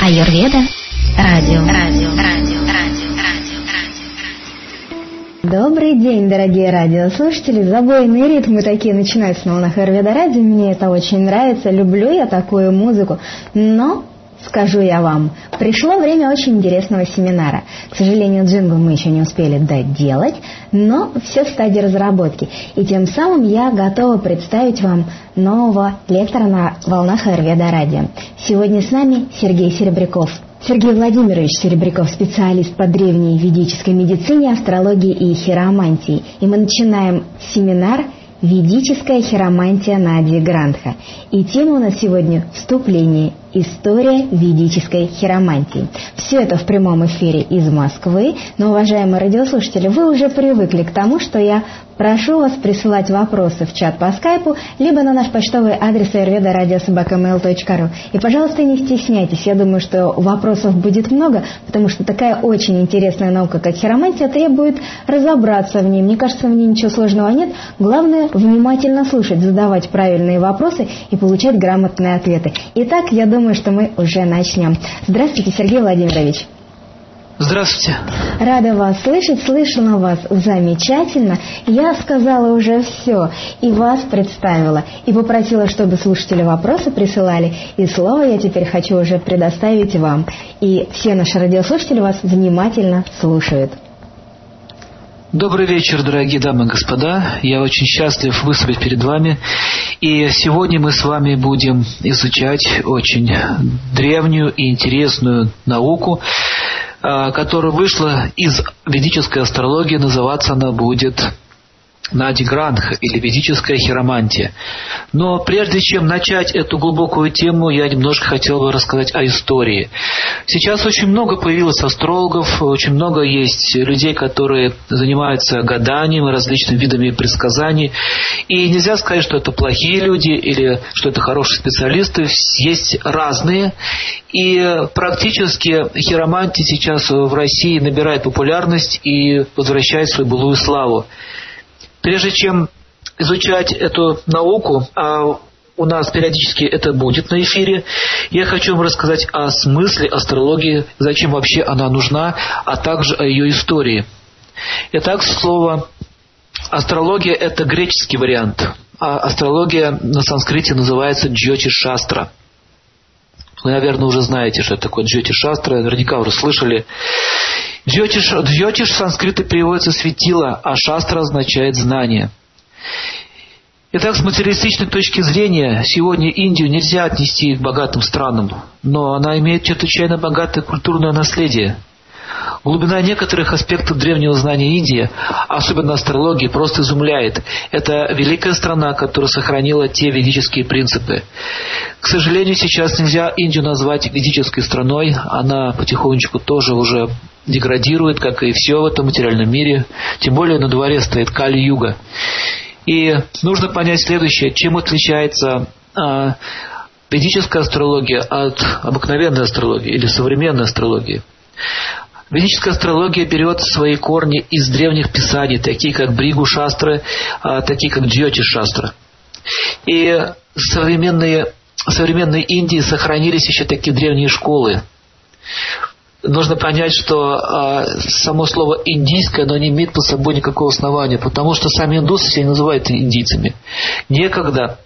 Аюрведа, радио, радио, радио, радио, радио, радио. Добрый день, дорогие радиослушатели. Забойные ритмы такие начинаются на волнах Аюрведа радио. Мне это очень нравится. Люблю я такую музыку. Но скажу я вам, пришло время очень интересного семинара. К сожалению, джингл мы еще не успели доделать, но все в стадии разработки. И тем самым я готова представить вам нового лектора на волнах Аюрведа радио. Сегодня с нами Сергей Серебряков. Сергей Владимирович Серебряков, специалист по древней ведической медицине, астрологии и хиромантии. И мы начинаем семинар «Ведическая хиромантия Нади Грандха». И тема у нас сегодня «Вступление. История ведической хиромантии». Все это в прямом эфире из Москвы. Но, уважаемые радиослушатели, вы уже привыкли к тому, что я прошу вас присылать вопросы в чат по скайпу, либо на наш почтовый адрес ayurveda.radiosobaka.mail.ru. И, пожалуйста, не стесняйтесь. Я думаю, что вопросов будет много, потому что такая очень интересная наука, как хиромантия, требует разобраться в ней. Мне кажется, в ней ничего сложного нет. Главное, внимательно слушать, задавать правильные вопросы и получать грамотные ответы. Итак, я думаю, что мы уже начнем. Здравствуйте, Сергей Владимирович. Здравствуйте. Рада вас слышать, слышала вас замечательно. Я сказала уже все, и вас представила, и попросила, чтобы слушатели вопросы присылали. И слово я теперь хочу уже предоставить вам. И все наши радиослушатели вас внимательно слушают. Добрый вечер, дорогие дамы и господа. Я очень счастлив выступить перед вами. И сегодня мы с вами будем изучать очень древнюю и интересную науку, которая вышла из ведической астрологии. Называться она будет Нади Грандх или ведическая хиромантия. Но прежде чем начать эту глубокую тему, я немножко хотел бы рассказать о истории. Сейчас очень много появилось астрологов, очень много есть людей, которые занимаются гаданием и различными видами предсказаний. И нельзя сказать, что это плохие люди или что это хорошие специалисты. Есть разные. И практически хиромантия сейчас в России набирает популярность и возвращает свою былую славу. Прежде чем изучать эту науку, а у нас периодически это будет на эфире, я хочу вам рассказать о смысле астрологии, зачем вообще она нужна, а также о ее истории. Итак, слово астрология – это греческий вариант, а астрология на санскрите называется джьоти шастра. Вы, наверное, уже знаете, что это такое джьоти шастра, наверняка уже слышали. Джьотиш, джьотиш в санскрите переводится светило, а шастра означает знание. Итак, с материалистичной точки зрения, сегодня Индию нельзя отнести к богатым странам, но она имеет чрезвычайно богатое культурное наследие. Глубина некоторых аспектов древнего знания Индии, особенно астрологии, просто изумляет. Это великая страна, которая сохранила те ведические принципы. К сожалению, сейчас нельзя Индию назвать ведической страной. Она потихонечку тоже уже деградирует, как и все в этом материальном мире. Тем более на дворе стоит Кали-Юга. И нужно понять следующее. Чем отличается а, ведическая астрология от обыкновенной астрологии или современной астрологии? Ведическая астрология берет свои корни из древних писаний, такие как Бригу Шастры, а, такие как Джьоти Шастра. И современные, современной Индии сохранились еще такие древние школы. Нужно понять, что э, само слово индийское, оно не имеет под собой никакого основания, потому что сами индусы себя называют индийцами. Некогда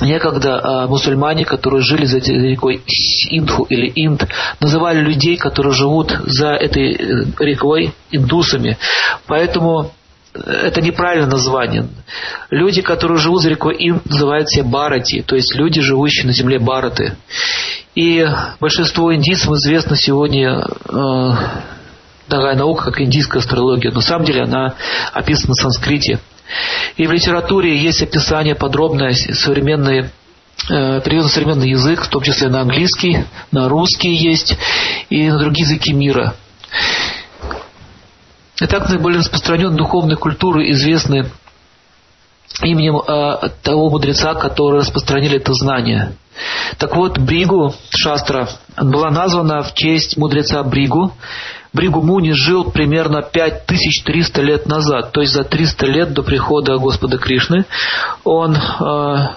Некогда э, мусульмане, которые жили за рекой Индху или Инд, называли людей, которые живут за этой э, рекой, индусами. Поэтому это неправильное название. Люди, которые живут за рекой Инд, называют себя Барати, то есть люди, живущие на земле Бараты. И большинство индийцев известно сегодня э, такая наука, как индийская астрология. На самом деле она описана на санскрите. И в литературе есть описание подробное, современные э, перевод на современный язык, в том числе на английский, на русский есть и на другие языки мира. Итак, наиболее распространенные духовные культуры известны именем э, того мудреца, который распространили это знание. Так вот, Бригу Шастра была названа в честь мудреца Бригу, Бригу Муни жил примерно 5300 лет назад, то есть за 300 лет до прихода Господа Кришны. Он э,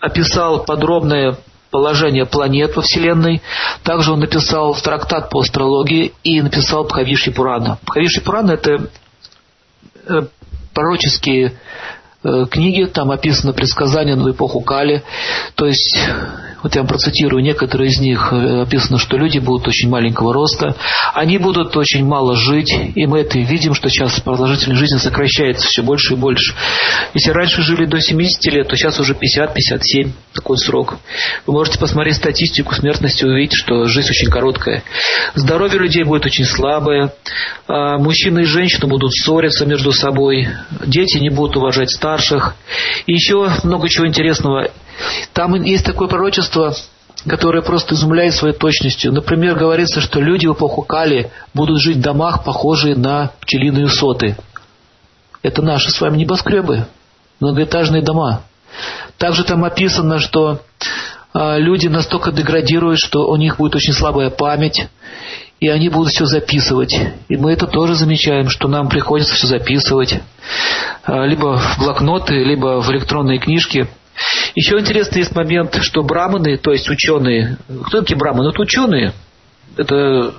описал подробное положение планет во Вселенной. Также он написал трактат по астрологии и написал Бхавиши Пурана. Бхавиши Пурана – это э, пророческие книги, там описано предсказания на эпоху Кали. То есть вот я вам процитирую, некоторые из них э, описано, что люди будут очень маленького роста, они будут очень мало жить, и мы это видим, что сейчас продолжительность жизни сокращается все больше и больше. Если раньше жили до 70 лет, то сейчас уже 50-57 такой срок. Вы можете посмотреть статистику смертности и увидеть, что жизнь очень короткая. Здоровье людей будет очень слабое, а мужчины и женщины будут ссориться между собой, дети не будут уважать старших. И еще много чего интересного там есть такое пророчество, которое просто изумляет своей точностью. Например, говорится, что люди в эпоху Кали будут жить в домах, похожие на пчелиные соты. Это наши с вами небоскребы, многоэтажные дома. Также там описано, что э, люди настолько деградируют, что у них будет очень слабая память, и они будут все записывать. И мы это тоже замечаем, что нам приходится все записывать. Э, либо в блокноты, либо в электронные книжки – еще интересный есть момент, что браманы, то есть ученые, кто такие браманы? Это ученые. Это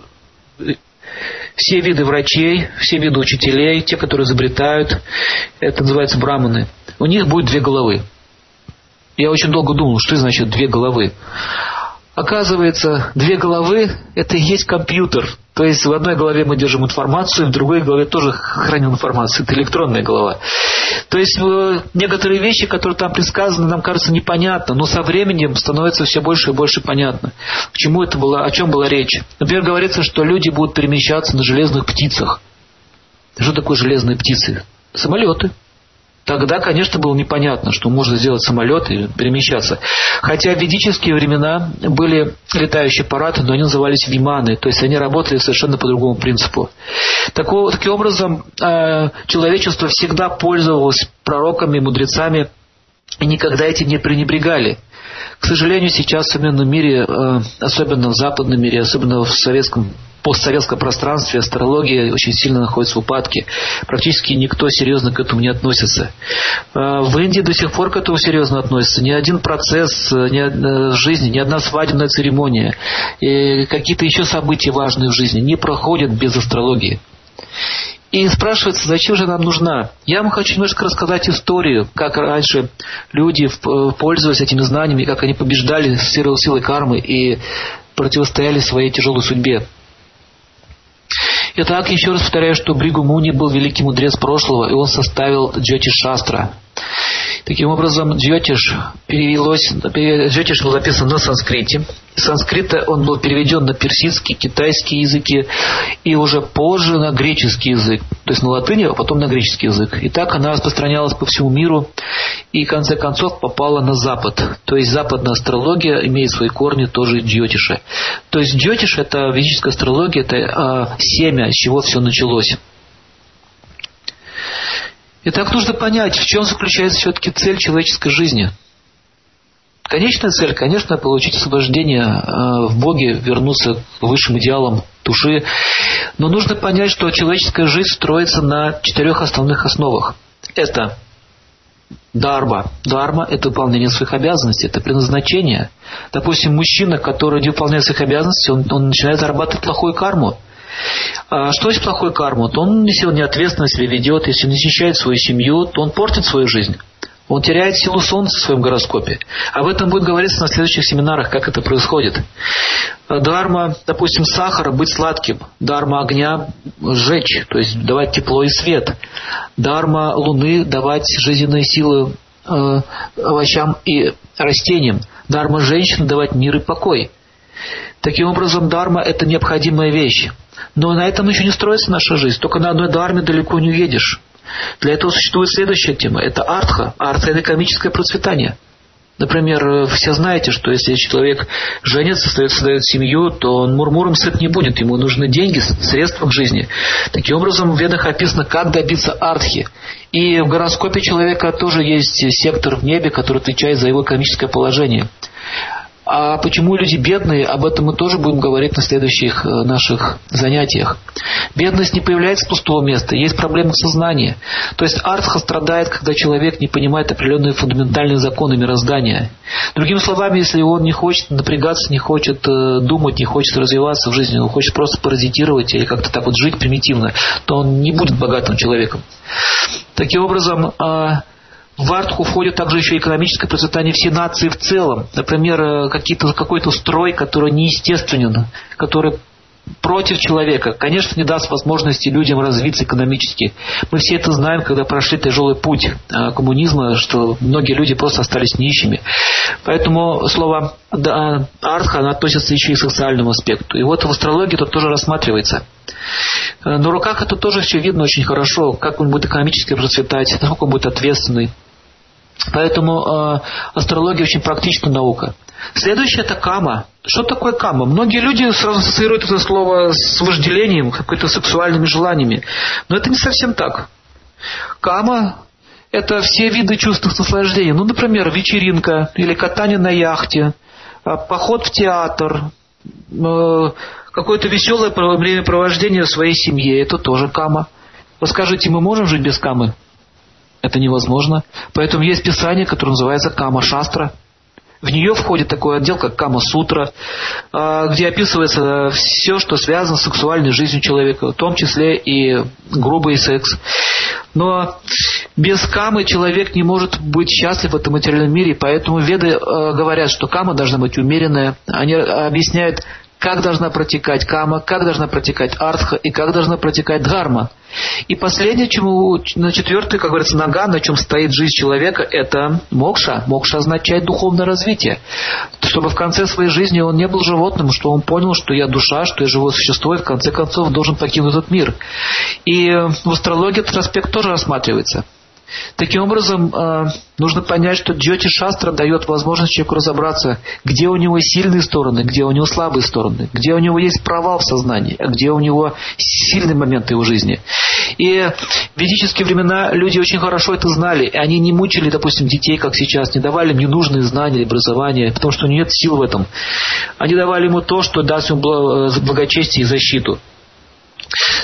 все виды врачей, все виды учителей, те, которые изобретают, это называется браманы. У них будет две головы. Я очень долго думал, что значит две головы. Оказывается, две головы – это и есть компьютер. То есть в одной голове мы держим информацию, в другой голове тоже храним информацию. Это электронная голова. То есть э, некоторые вещи, которые там предсказаны, нам кажется непонятно, но со временем становится все больше и больше понятно. К чему это было, о чем была речь. Например, говорится, что люди будут перемещаться на железных птицах. Что такое железные птицы? Самолеты. Тогда, конечно, было непонятно, что можно сделать самолет и перемещаться. Хотя в ведические времена были летающие аппараты, но они назывались виманы, то есть они работали совершенно по другому принципу. Такого, таким образом, э, человечество всегда пользовалось пророками, мудрецами, и никогда этим не пренебрегали. К сожалению, сейчас в современном мире, э, особенно в западном мире, особенно в советском постсоветском пространстве астрология очень сильно находится в упадке. Практически никто серьезно к этому не относится. А, в Индии до сих пор к этому серьезно относятся. Ни один процесс ни одна, жизни, ни одна свадебная церемония, и какие-то еще события важные в жизни не проходят без астрологии. И спрашивается, зачем же нам нужна? Я вам хочу немножко рассказать историю, как раньше люди э, пользовались этими знаниями, как они побеждали силой кармы и противостояли своей тяжелой судьбе. Итак, еще раз повторяю, что Бригу Муни был великий мудрец прошлого, и он составил Джоти Шастра. Таким образом, Джотиш перевелось, Джотиш был записан на санскрите. Из санскрита он был переведен на персидский, китайский языки и уже позже на греческий язык. То есть на латыни, а потом на греческий язык. И так она распространялась по всему миру и в конце концов попала на Запад. То есть западная астрология имеет свои корни тоже Джотиша. То есть Джотиш это ведическая астрология, это э, семя, с чего все началось. Итак, нужно понять, в чем заключается все-таки цель человеческой жизни. Конечная цель, конечно, получить освобождение э, в Боге, вернуться к высшим идеалам души. Но нужно понять, что человеческая жизнь строится на четырех основных основах. Это дарма. Дарма – это выполнение своих обязанностей, это предназначение. Допустим, мужчина, который не выполняет своих обязанностей, он, он начинает зарабатывать плохую карму. А что есть плохой карму? То он, если он неответственно себя ведет, если он не защищает свою семью, то он портит свою жизнь. Он теряет силу Солнца в своем гороскопе. Об этом будет говориться на следующих семинарах, как это происходит. Дарма, допустим, сахара быть сладким. Дарма огня сжечь, то есть давать тепло и свет. Дарма луны давать жизненные силы э, овощам и растениям. Дарма женщины давать мир и покой. Таким образом, дарма – это необходимая вещь. Но на этом еще не строится наша жизнь. Только на одной дарме далеко не уедешь. Для этого существует следующая тема. Это артха. Артха – это экономическое процветание. Например, все знаете, что если человек женится, создает семью, то он мурмуром сыт не будет. Ему нужны деньги, средства к жизни. Таким образом, в ведах описано, как добиться артхи. И в гороскопе человека тоже есть сектор в небе, который отвечает за его экономическое положение. А почему люди бедные, об этом мы тоже будем говорить на следующих э, наших занятиях. Бедность не появляется с пустого места, есть проблемы сознания. То есть артха страдает, когда человек не понимает определенные фундаментальные законы мироздания. Другими словами, если он не хочет напрягаться, не хочет э, думать, не хочет развиваться в жизни, он хочет просто паразитировать или как-то так вот жить примитивно, то он не будет богатым человеком. Таким образом, а, в Артху входит также еще экономическое процветание всей нации в целом. Например, э, какие-то, какой-то строй, который неестественен, который против человека, конечно, не даст возможности людям развиться экономически. Мы все это знаем, когда прошли тяжелый путь э, коммунизма, что многие люди просто остались нищими. Поэтому слово «артха» оно относится еще и к социальному аспекту. И вот в астрологии это тоже рассматривается. Э, на руках это тоже все видно очень хорошо, как он будет экономически процветать, насколько он будет ответственный. Поэтому э, астрология очень практичная наука. Следующее это кама. Что такое кама? Многие люди сразу ассоциируют это слово с вожделением, какими-то сексуальными желаниями. Но это не совсем так. Кама – это все виды чувственных наслаждений. Ну, например, вечеринка или катание на яхте, а, поход в театр, э, какое-то веселое времяпровождение в своей семье – это тоже кама. Вы скажите, мы можем жить без камы? Это невозможно. Поэтому есть писание, которое называется Кама Шастра. В нее входит такой отдел, как Кама Сутра, а, где описывается все, что связано с сексуальной жизнью человека, в том числе и грубый секс. Но без камы человек не может быть счастлив в этом материальном мире, поэтому веды э, говорят, что кама должна быть умеренная. Они объясняют, как должна протекать кама, как должна протекать артха и как должна протекать дхарма. И последнее, чему, на четвертый, как говорится, нога, на чем стоит жизнь человека, это мокша. Мокша означает духовное развитие. Чтобы в конце своей жизни он не был животным, что он понял, что я душа, что я живое существо, и в конце концов должен покинуть этот мир. И в астрологии этот аспект тоже рассматривается. Таким образом, э, нужно понять, что Джоти Шастра дает возможность человеку разобраться, где у него сильные стороны, где у него слабые стороны, где у него есть провал в сознании, а где у него сильные моменты его жизни. И в ведические времена люди очень хорошо это знали, и они не мучили, допустим, детей, как сейчас, не давали им ненужные знания или образование, потому что нет сил в этом. Они давали ему то, что даст ему э, благочестие и защиту.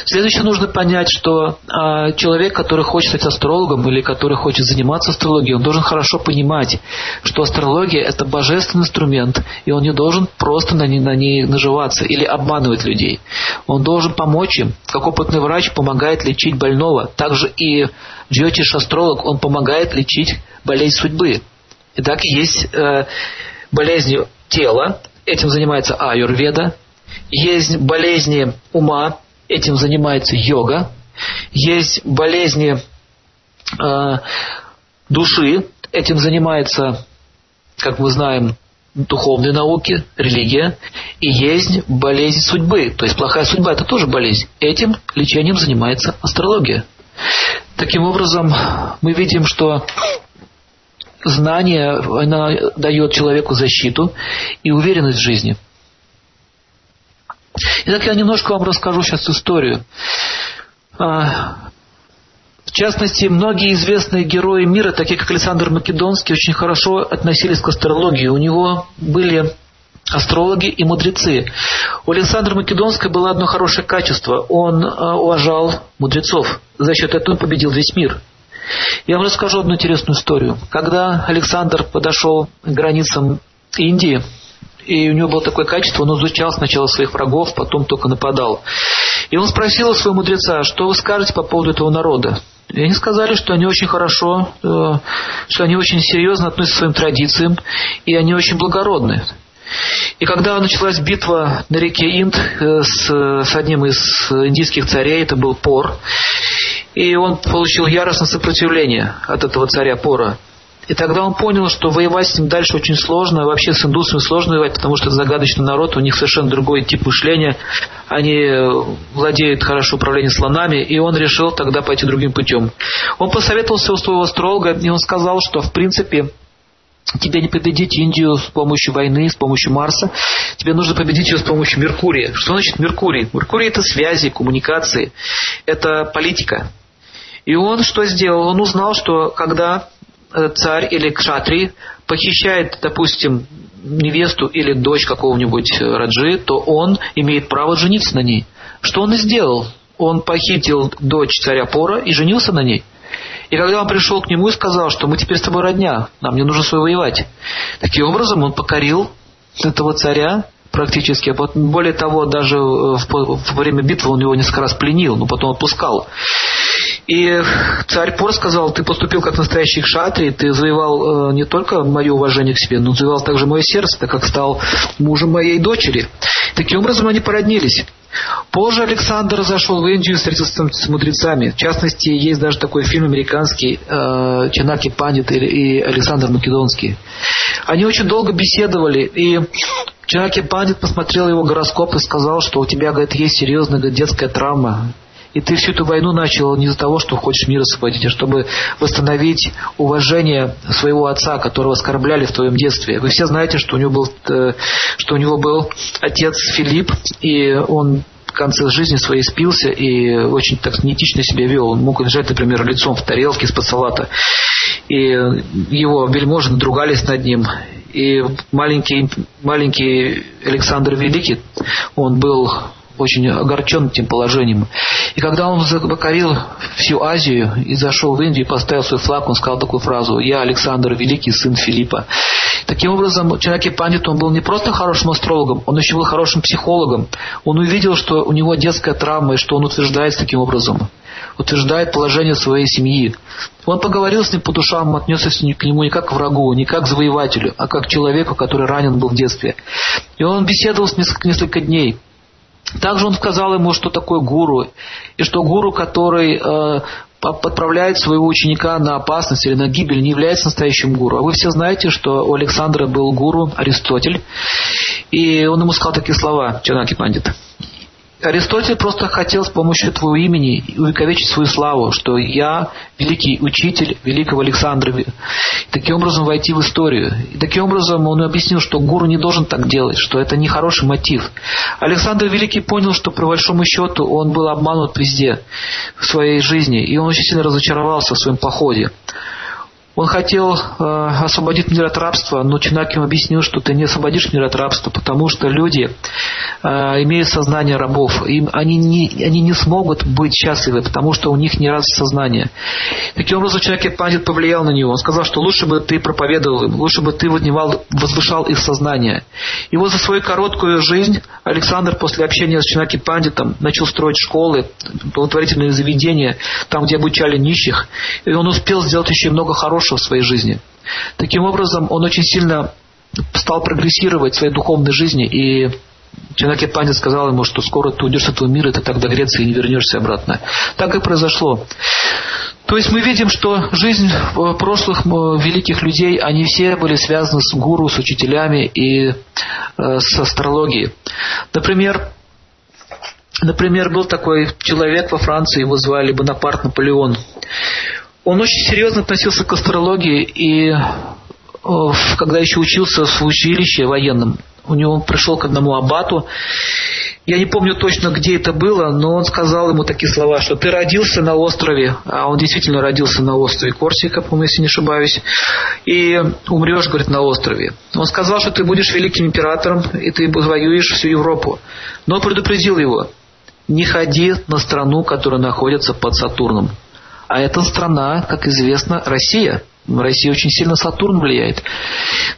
Следующее нужно понять, что э, человек, который хочет стать астрологом или который хочет заниматься астрологией, он должен хорошо понимать, что астрология это божественный инструмент, и он не должен просто на ней, на ней наживаться или обманывать людей. Он должен помочь им, как опытный врач помогает лечить больного. Также и джотиш астролог, он помогает лечить болезнь судьбы. Итак, есть э, болезни тела, этим занимается аюрведа, есть болезни ума, этим занимается йога. Есть болезни э, души, этим занимается, как мы знаем, духовные науки, религия. И есть болезнь судьбы, то есть плохая судьба это тоже болезнь. Этим лечением занимается астрология. Таким образом, мы видим, что знание она дает человеку защиту и уверенность в жизни – Итак, я немножко вам расскажу сейчас историю. А, в частности, многие известные герои мира, такие как Александр Македонский, очень хорошо относились к астрологии. У него были астрологи и мудрецы. У Александра Македонского было одно хорошее качество. Он а, уважал мудрецов. За счет этого он победил весь мир. Я вам расскажу одну интересную историю. Когда Александр подошел к границам Индии, и у него было такое качество, он изучал сначала своих врагов, потом только нападал. И он спросил у своего мудреца, что вы скажете по поводу этого народа? И они сказали, что они очень хорошо, э, что они очень серьезно относятся к своим традициям, и они очень благородны. И когда началась битва на реке Инд э, с, с одним из индийских царей, это был Пор, и он получил яростное сопротивление от этого царя Пора. И тогда он понял, что воевать с ним дальше очень сложно, вообще с индусами сложно воевать, потому что это загадочный народ, у них совершенно другой тип мышления, они э, владеют хорошо управлением слонами, и он решил тогда пойти другим путем. Он посоветовался у своего астролога, и он сказал, что в принципе тебе не победить Индию с помощью войны, с помощью Марса, тебе нужно победить ее с помощью Меркурия. Что значит Меркурий? Меркурий это связи, коммуникации, это политика. И он что сделал? Он узнал, что когда царь или кшатри похищает, допустим, невесту или дочь какого-нибудь э, раджи, то он имеет право жениться на ней. Что он и сделал. Он похитил дочь царя Пора и женился на ней. И когда он пришел к нему и сказал, что мы теперь с тобой родня, нам не нужно с тобой воевать. Таким образом он покорил этого царя практически. Более того, даже во время битвы он его несколько раз пленил, но потом отпускал. И царь Пор сказал, ты поступил как настоящий кшатри, ты завоевал э, не только мое уважение к себе, но завоевал также мое сердце, так как стал мужем моей дочери. Таким образом они породнились. Позже Александр зашел в Индию и встретился с мудрецами. В частности, есть даже такой фильм американский э, Чанаки Пандит и, Александр Македонский. Они очень долго беседовали, и Чанаки Пандит посмотрел его гороскоп и сказал, что у тебя, говорит, есть серьезная говорит, детская травма. И ты всю эту войну начал не из-за того, что хочешь мир освободить, а чтобы восстановить уважение своего отца, которого оскорбляли в твоем детстве. Вы все знаете, что у него был, э, что у него был отец Филипп, и он в конце жизни своей спился и очень так неэтично себя вел. Он мог лежать, например, лицом в тарелке из-под салата. И его вельможи надругались над ним. И маленький, маленький Александр Великий, он был очень огорчен этим положением. И когда он покорил всю Азию и зашел в Индию и поставил свой флаг, он сказал такую фразу «Я Александр Великий, сын Филиппа». Таким образом, Чанаки Пандит, он был не просто хорошим астрологом, он еще был хорошим психологом. Он увидел, что у него детская травма, и что он утверждает таким образом утверждает положение своей семьи. Он поговорил с ним по душам, отнесся к нему не как к врагу, не как к завоевателю, а как к человеку, который ранен был в детстве. И он беседовал с несколько, несколько дней. Также он сказал ему, что такое гуру, и что гуру, который э, подправляет своего ученика на опасность или на гибель, не является настоящим гуру. А вы все знаете, что у Александра был гуру Аристотель, и он ему сказал такие слова, Чанаки Пандит. Аристотель просто хотел с помощью твоего имени увековечить свою славу, что я великий учитель великого Александра. И таким образом войти в историю. И таким образом он объяснил, что гуру не должен так делать, что это не хороший мотив. Александр Великий понял, что по большому счету он был обманут везде в своей жизни, и он очень сильно разочаровался в своем походе. Он хотел э, освободить мир от рабства, но Чинак ему объяснил, что ты не освободишь мир от рабства, потому что люди э, имеют сознание рабов. Им, они, не, они не смогут быть счастливы, потому что у них не раз сознание. Таким образом, человек Пандит повлиял на него. Он сказал, что лучше бы ты проповедовал им, лучше бы ты поднимал, возвышал их сознание. И вот за свою короткую жизнь Александр после общения с Чинаки Пандитом начал строить школы, благотворительные заведения, там, где обучали нищих. И он успел сделать еще много хорошего хорошего в своей жизни. Таким образом, он очень сильно стал прогрессировать в своей духовной жизни, и Чанаки Пандит сказал ему, что скоро ты уйдешь с этого мира, ты так до Греции и не вернешься обратно. Так и произошло. То есть мы видим, что жизнь прошлых великих людей, они все были связаны с гуру, с учителями и э, с астрологией. Например, например, был такой человек во Франции, его звали Бонапарт Наполеон. Он очень серьезно относился к астрологии, и э, когда еще учился в училище военном, у него он пришел к одному абату, я не помню точно, где это было, но он сказал ему такие слова, что ты родился на острове, а он действительно родился на острове Корсика, по-моему, если не ошибаюсь, и умрешь, говорит, на острове. Он сказал, что ты будешь великим императором, и ты воюешь всю Европу. Но предупредил его, не ходи на страну, которая находится под Сатурном. А эта страна, как известно, Россия. В России очень сильно Сатурн влияет.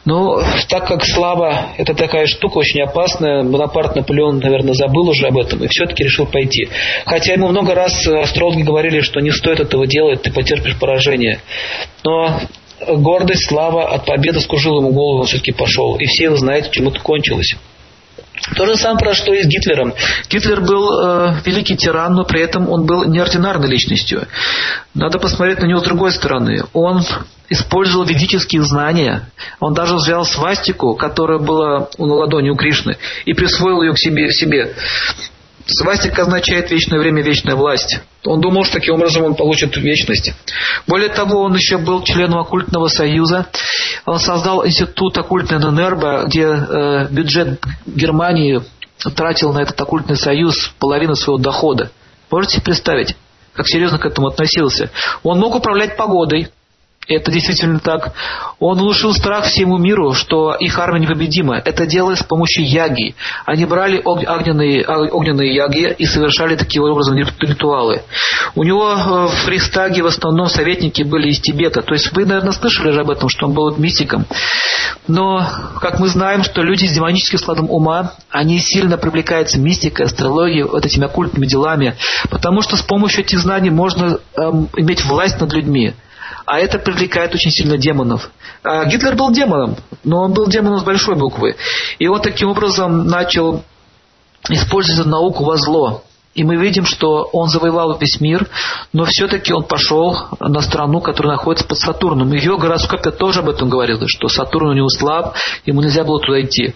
Но так как слава – это такая штука очень опасная, Бонапарт Наполеон, наверное, забыл уже об этом и все-таки решил пойти. Хотя ему много раз астрологи говорили, что не стоит этого делать, ты потерпишь поражение. Но гордость, слава от победы скружила ему голову, он все-таки пошел. И все вы знаете, чем это кончилось. То же самое прошло и с Гитлером. Гитлер был э, великий тиран, но при этом он был неординарной личностью. Надо посмотреть на него с другой стороны. Он использовал ведические знания. Он даже взял свастику, которая была на ладони у Кришны, и присвоил ее к себе. себе. Свастика означает вечное время, вечная власть. Он думал, что таким образом он получит вечность. Более того, он еще был членом оккультного союза. Он создал институт оккультной Ненербо, где э, бюджет Германии тратил на этот оккультный союз половину своего дохода. Можете себе представить, как серьезно к этому относился? Он мог управлять погодой, это действительно так. Он внушил страх всему миру, что их армия непобедима. Это делалось с помощью яги. Они брали огненные, огненные яги и совершали таким образом ритуалы. У него э, в Рейхстаге в основном советники были из Тибета. То есть вы, наверное, слышали же об этом, что он был мистиком. Но, как мы знаем, что люди с демоническим складом ума, они сильно привлекаются мистикой, астрологией, вот этими оккультными делами, потому что с помощью этих знаний можно эм, иметь власть над людьми а это привлекает очень сильно демонов. А Гитлер был демоном, но он был демоном с большой буквы. И он таким образом начал использовать науку во зло. И мы видим, что он завоевал весь мир, но все-таки он пошел на страну, которая находится под Сатурном. И его гороскопе тоже об этом говорилось, что Сатурн у него слаб, ему нельзя было туда идти.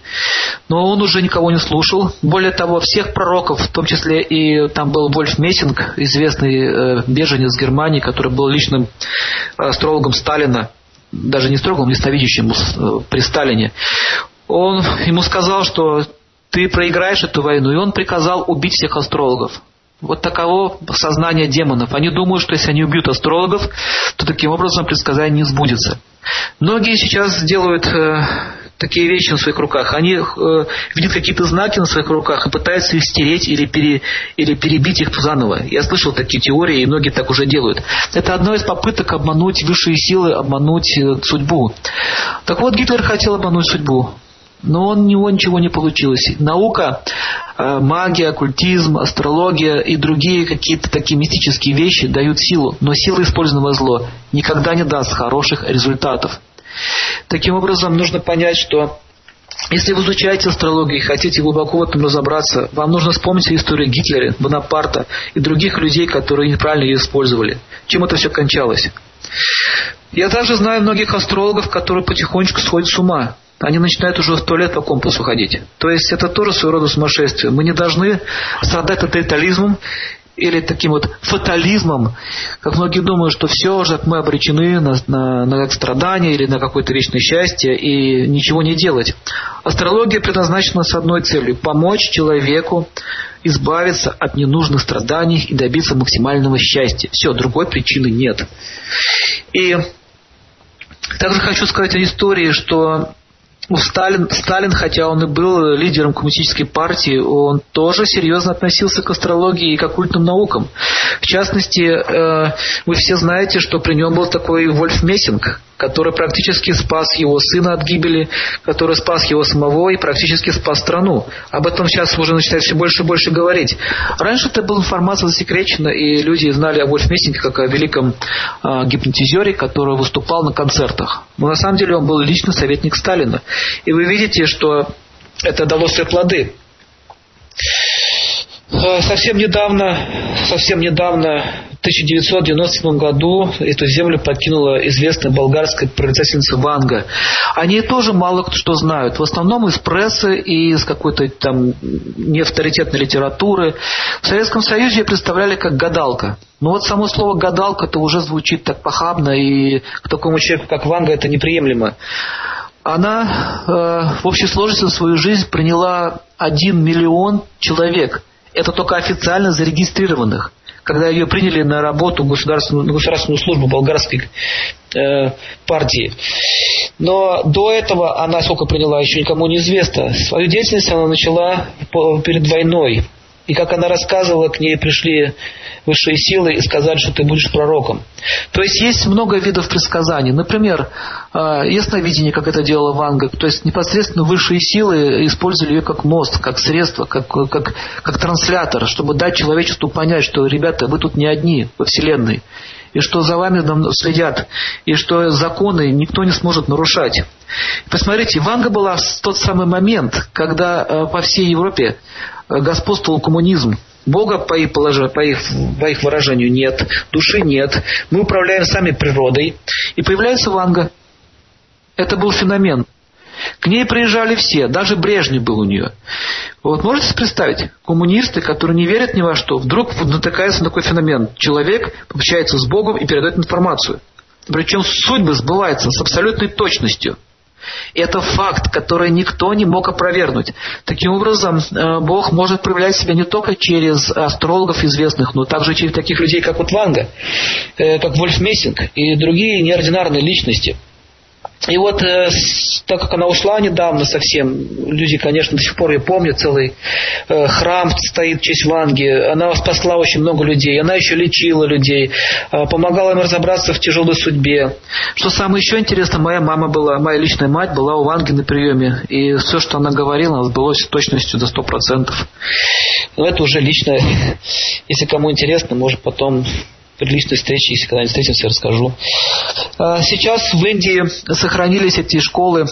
Но он уже никого не слушал. Более того, всех пророков, в том числе и там был Вольф Мессинг, известный э, беженец Германии, который был личным астрологом Сталина, даже не строгом, ясновидящим э, при Сталине, он ему сказал, что ты проиграешь эту войну. И он приказал убить всех астрологов. Вот таково сознание демонов. Они думают, что если они убьют астрологов, то таким образом предсказание не сбудется. Многие сейчас делают э, такие вещи на своих руках. Они э, видят какие-то знаки на своих руках и пытаются их стереть или, пере, или перебить их заново. Я слышал такие теории, и многие так уже делают. Это одно из попыток обмануть высшие силы, обмануть э, судьбу. Так вот, Гитлер хотел обмануть судьбу. Но у него ничего не получилось. Наука, э, магия, оккультизм, астрология и другие какие-то такие мистические вещи дают силу, но сила, использованного зло, никогда не даст хороших результатов. Таким образом, нужно понять, что если вы изучаете астрологию и хотите глубоко в этом разобраться, вам нужно вспомнить историю Гитлера, Бонапарта и других людей, которые неправильно ее использовали. Чем это все кончалось? Я также знаю многих астрологов, которые потихонечку сходят с ума они начинают уже в туалет по компасу ходить. То есть это тоже своего рода сумасшествие. Мы не должны страдать тоталитаризмом или таким вот фатализмом, как многие думают, что все уже мы обречены на, на, на страдания или на какое-то вечное счастье и ничего не делать. Астрология предназначена с одной целью – помочь человеку избавиться от ненужных страданий и добиться максимального счастья. Все, другой причины нет. И также хочу сказать о истории, что ну, Сталин, Сталин, хотя он и был лидером коммунистической партии, он тоже серьезно относился к астрологии и к оккультным наукам. В частности, э, вы все знаете, что при нем был такой Вольф Мессинг, который практически спас его сына от гибели, который спас его самого и практически спас страну. Об этом сейчас уже начинают все больше и больше говорить. Раньше это была информация засекречена, и люди знали о Вольфмессинге как о великом э, гипнотизере, который выступал на концертах. Но на самом деле он был личный советник Сталина. И вы видите, что это дало свои плоды. Э, совсем недавно, совсем недавно, в 1997 году эту землю покинула известная болгарская прорицательница Ванга. Они тоже мало что знают. В основном из прессы и из какой-то там неавторитетной литературы. В Советском Союзе ее представляли как гадалка. Но вот само слово гадалка-то уже звучит так похабно, и к такому человеку, как Ванга, это неприемлемо. Она э, в общей сложности свою жизнь приняла 1 миллион человек – это только официально зарегистрированных. Когда ее приняли на работу государственную, на государственную службу болгарской э, партии. Но до этого она сколько приняла, еще никому не известно. Свою деятельность она начала перед войной. И как она рассказывала, к ней пришли высшие силы и сказали, что ты будешь пророком. То есть есть много видов предсказаний. Например, э, ясновидение, как это делала Ванга. То есть непосредственно высшие силы использовали ее как мост, как средство, как, как, как транслятор, чтобы дать человечеству понять, что, ребята, вы тут не одни во Вселенной и что за вами следят, и что законы никто не сможет нарушать. Посмотрите, Ванга была в тот самый момент, когда э, по всей Европе господствовал коммунизм. Бога, по их, положению, по, их, по их выражению, нет, души нет. Мы управляем сами природой. И появляется Ванга. Это был феномен. К ней приезжали все, даже Брежнев был у нее. Вот можете представить, коммунисты, которые не верят ни во что, вдруг натыкаются на такой феномен. Человек общается с Богом и передает информацию. Причем судьбы сбываются с абсолютной точностью. Это факт, который никто не мог опровергнуть. Таким образом, э, Бог может проявлять себя не только через астрологов известных, но также через таких людей, как вот Ванга, э, как Вольф Мессинг и другие неординарные личности – и вот, э, так как она ушла недавно совсем, люди, конечно, до сих пор ее помнят, целый э, храм стоит в честь Ванги, она спасла очень много людей, она еще лечила людей, э, помогала им разобраться в тяжелой судьбе. Что самое еще интересное, моя мама была, моя личная мать была у Ванги на приеме, и все, что она говорила, сбылось с точностью до 100%. Но это уже лично, если кому интересно, может потом при личной встрече, если когда-нибудь встретимся, расскажу. А, сейчас в Индии сохранились эти школы,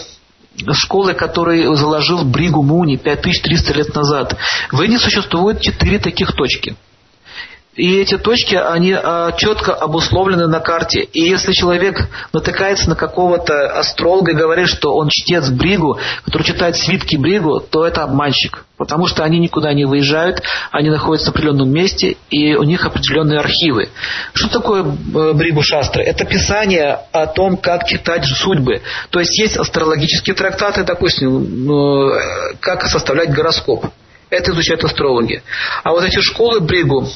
школы, которые заложил Бригу Муни 5300 лет назад. В Индии существует четыре таких точки – и эти точки, они а, четко обусловлены на карте. И если человек натыкается на какого-то астролога и говорит, что он чтец Бригу, который читает свитки Бригу, то это обманщик. Потому что они никуда не выезжают, они находятся в определенном месте, и у них определенные архивы. Что такое э, Бригу Шастры? Это писание о том, как читать судьбы. То есть есть астрологические трактаты, допустим, э, как составлять гороскоп. Это изучают астрологи. А вот эти школы Бригу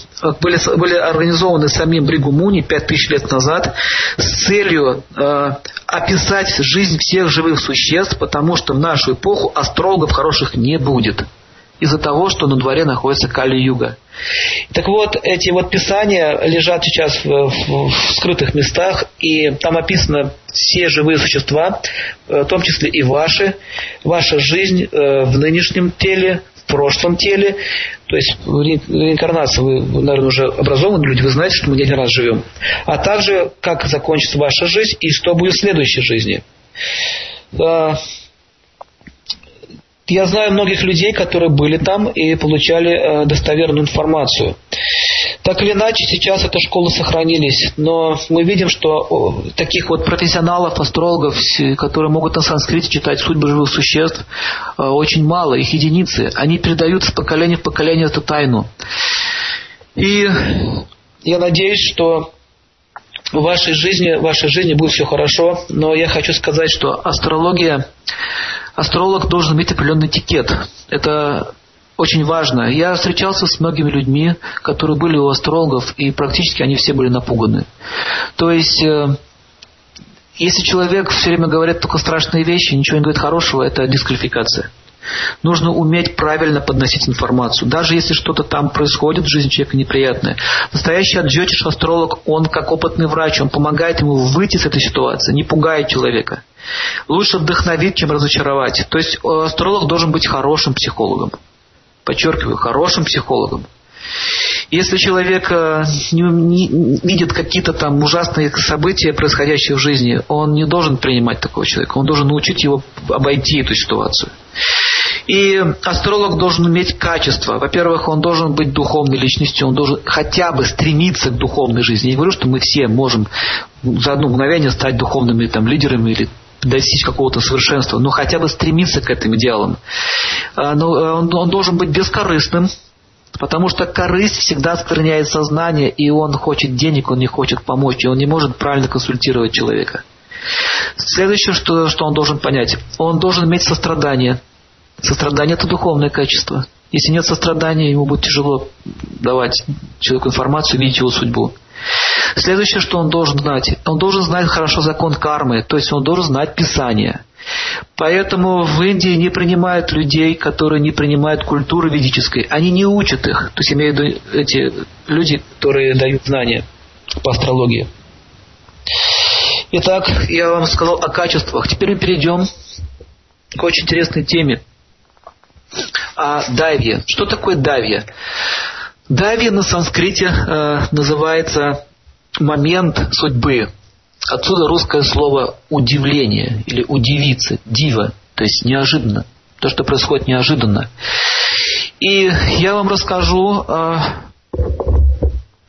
были, были организованы самим Бригу Муни 5000 лет назад с целью э, описать жизнь всех живых существ, потому что в нашу эпоху астрологов хороших не будет из-за того, что на дворе находится Кали-Юга. Так вот, эти вот писания лежат сейчас в, в, в скрытых местах, и там описано все живые существа, э, в том числе и ваши, ваша жизнь э, в нынешнем теле, прошлом теле. То есть в реинкарнации вы, наверное, уже образованные люди, вы знаете, что мы не один раз живем. А также, как закончится ваша жизнь и что будет в следующей жизни. А, я знаю многих людей, которые были там и получали э, достоверную информацию. Так или иначе, сейчас эта школа сохранились, но мы видим, что таких вот профессионалов, астрологов, которые могут на санскрите читать судьбы живых существ, э, очень мало, их единицы. Они передают с поколения в поколение эту тайну. И я надеюсь, что в вашей жизни, в вашей жизни будет все хорошо, но я хочу сказать, что астрология астролог должен иметь определенный этикет. Это очень важно. Я встречался с многими людьми, которые были у астрологов, и практически они все были напуганы. То есть, э, если человек все время говорит только страшные вещи, ничего не говорит хорошего, это дисквалификация. Нужно уметь правильно подносить информацию. Даже если что-то там происходит в жизни человека неприятное. Настоящий аджетиш астролог, он как опытный врач, он помогает ему выйти с этой ситуации, не пугает человека. Лучше вдохновить, чем разочаровать. То есть э, астролог должен быть хорошим психологом. Подчеркиваю, хорошим психологом. Если человек э, не, не, видит какие-то там ужасные события, происходящие в жизни, он не должен принимать такого человека. Он должен научить его обойти эту ситуацию. И астролог должен иметь качество. Во-первых, он должен быть духовной личностью, он должен хотя бы стремиться к духовной жизни. Я не говорю, что мы все можем за одно мгновение стать духовными там, лидерами или достичь какого-то совершенства, но хотя бы стремиться к этим идеалам. А, но э, он, он должен быть бескорыстным, потому что корысть всегда оскверняет сознание, и он хочет денег, он не хочет помочь, и он не может правильно консультировать человека. Следующее, что, что он должен понять, он должен иметь сострадание. Сострадание – это духовное качество. Если нет сострадания, ему будет тяжело давать человеку информацию, видеть его судьбу. Следующее, что он должен знать, он должен знать хорошо закон кармы, то есть он должен знать Писание. Поэтому в Индии не принимают людей, которые не принимают культуры ведической. Они не учат их. То есть имею в виду эти люди, которые дают знания по астрологии. Итак, я вам сказал о качествах. Теперь мы перейдем к очень интересной теме. О давье. Что такое давье? Давье на санскрите э, называется момент судьбы. Отсюда русское слово удивление или удивиться, дива, то есть неожиданно. То, что происходит неожиданно. И я вам расскажу, э,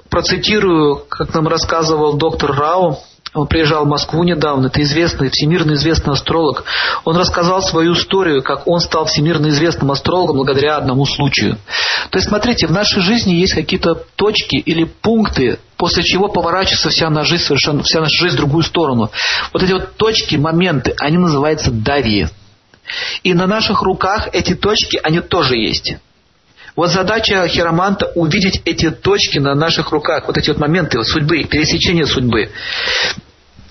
процитирую, как нам рассказывал доктор Рау, Он приезжал в Москву недавно, это известный, всемирно известный астролог. Он рассказал свою историю, как он стал всемирно известным астрологом благодаря одному случаю. То есть, смотрите, в нашей жизни есть какие-то точки или пункты, после чего поворачивается вся наша жизнь совершенно, вся наша жизнь в другую сторону. Вот эти вот точки, моменты, они называются дави. И на наших руках эти точки, они тоже есть. Вот задача хироманта увидеть эти точки на наших руках, вот эти вот моменты вот судьбы, пересечения судьбы.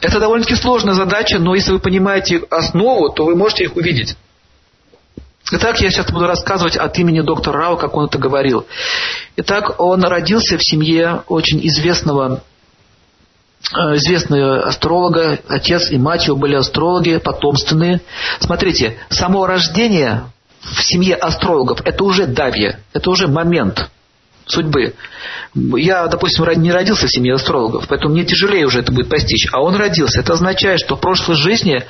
Это довольно-таки сложная задача, но если вы понимаете основу, то вы можете их увидеть. Итак, я сейчас буду рассказывать от имени доктора Рау, как он это говорил. Итак, он родился в семье очень известного э, известного астролога, отец и мать его были астрологи, потомственные. Смотрите, само рождение в семье астрологов это уже давья, это уже момент судьбы. Я, допустим, не родился в семье астрологов, поэтому мне тяжелее уже это будет постичь. А он родился. Это означает, что в прошлой жизни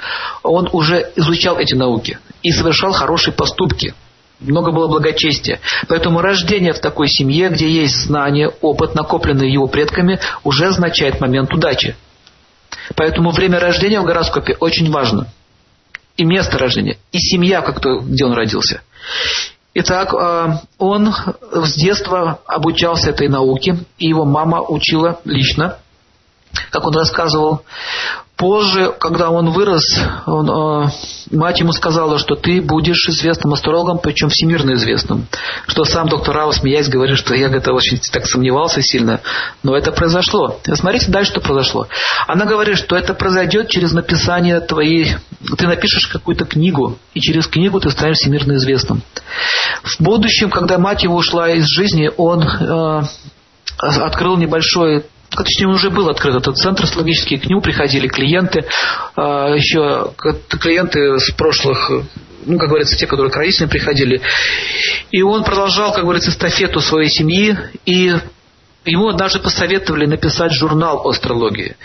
он уже изучал эти науки и совершал хорошие поступки. Много было благочестия. Поэтому рождение в такой семье, где есть знания, опыт, накопленный его предками, уже означает момент удачи. Поэтому время рождения в гороскопе очень важно. И место рождения, и семья, как то, где он родился. Итак, э, он с детства обучался этой науке, и его мама учила лично, как он рассказывал. Позже, когда он вырос, он, э, мать ему сказала, что ты будешь известным астрологом, причем всемирно известным. Что сам доктор Рау, смеясь, говорит, что я это очень так сомневался сильно. Но это произошло. Смотрите дальше, что произошло. Она говорит, что это произойдет через написание твоей... Ты напишешь какую-то книгу, и через книгу ты станешь всемирно известным. В будущем, когда мать его ушла из жизни, он э, открыл небольшой точнее, он уже был открыт этот центр астрологический, к нему приходили клиенты, а, еще клиенты с прошлых ну, как говорится, те, которые к родителям приходили. И он продолжал, как говорится, эстафету своей семьи и Ему однажды посоветовали написать журнал о астрологии.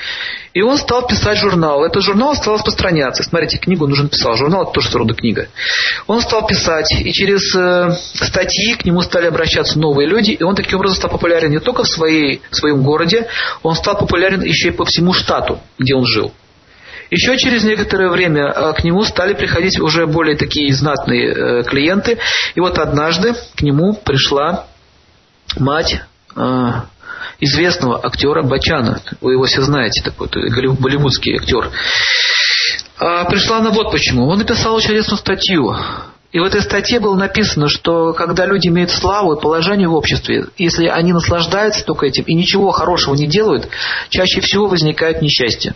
И он стал писать журнал. Этот журнал стал распространяться. Смотрите, книгу он уже написал. Журнал это тоже рода книга. Он стал писать, и через э, статьи к нему стали обращаться новые люди, и он таким образом стал популярен не только в, своей, в своем городе, он стал популярен еще и по всему штату, где он жил. Еще через некоторое время э, к нему стали приходить уже более такие знатные э, клиенты. И вот однажды к нему пришла мать известного актера Бачана. Вы его все знаете, такой голливудский актер. А пришла она вот почему. Он написал очень интересную статью. И в этой статье было написано, что когда люди имеют славу и положение в обществе, если они наслаждаются только этим и ничего хорошего не делают, чаще всего возникает несчастье.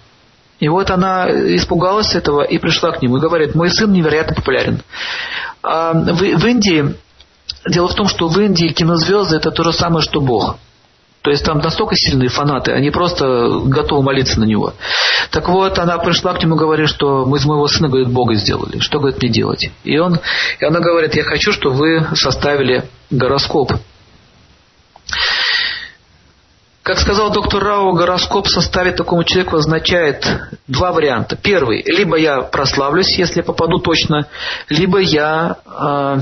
И вот она испугалась этого и пришла к нему и говорит, мой сын невероятно популярен. А в Индии Дело в том, что в Индии кинозвезды это то же самое, что Бог. То есть там настолько сильные фанаты, они просто готовы молиться на него. Так вот, она пришла к нему говорит, что мы из моего сына, говорит, Бога сделали. Что, говорит, мне делать? И, он, и она говорит, я хочу, чтобы вы составили гороскоп. Как сказал доктор Рау, гороскоп составить такому человеку означает два варианта. Первый, либо я прославлюсь, если попаду точно, либо я э,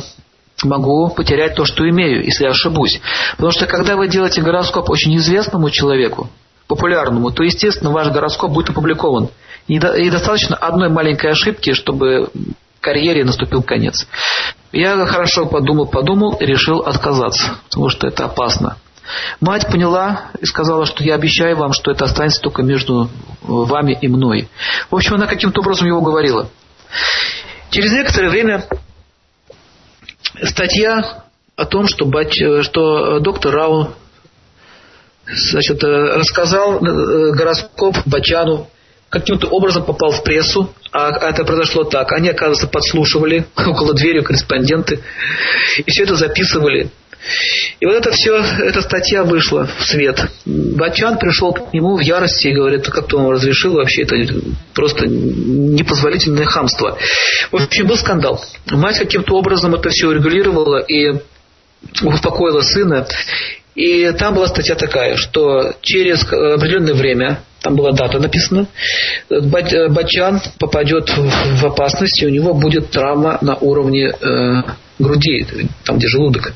могу потерять то, что имею, если я ошибусь. Потому что когда вы делаете гороскоп очень известному человеку, популярному, то, естественно, ваш гороскоп будет опубликован. И достаточно одной маленькой ошибки, чтобы карьере наступил конец. Я хорошо подумал, подумал и решил отказаться, потому что это опасно. Мать поняла и сказала, что я обещаю вам, что это останется только между вами и мной. В общем, она каким-то образом его говорила. Через некоторое время статья о том, что, бач, что доктор Рау значит, рассказал э, гороскоп Бачану, каким-то образом попал в прессу, а это произошло так. Они, оказывается, подслушивали около двери корреспонденты, и все это записывали. И вот это все, эта статья вышла в свет. Бачан пришел к нему в ярости и говорит, как ты он разрешил вообще, это просто непозволительное хамство. В общем, был скандал. Мать каким-то образом это все урегулировала и успокоила сына. И там была статья такая, что через определенное время, там была дата написана, Бачан попадет в опасность, и у него будет травма на уровне э, груди, там, где желудок.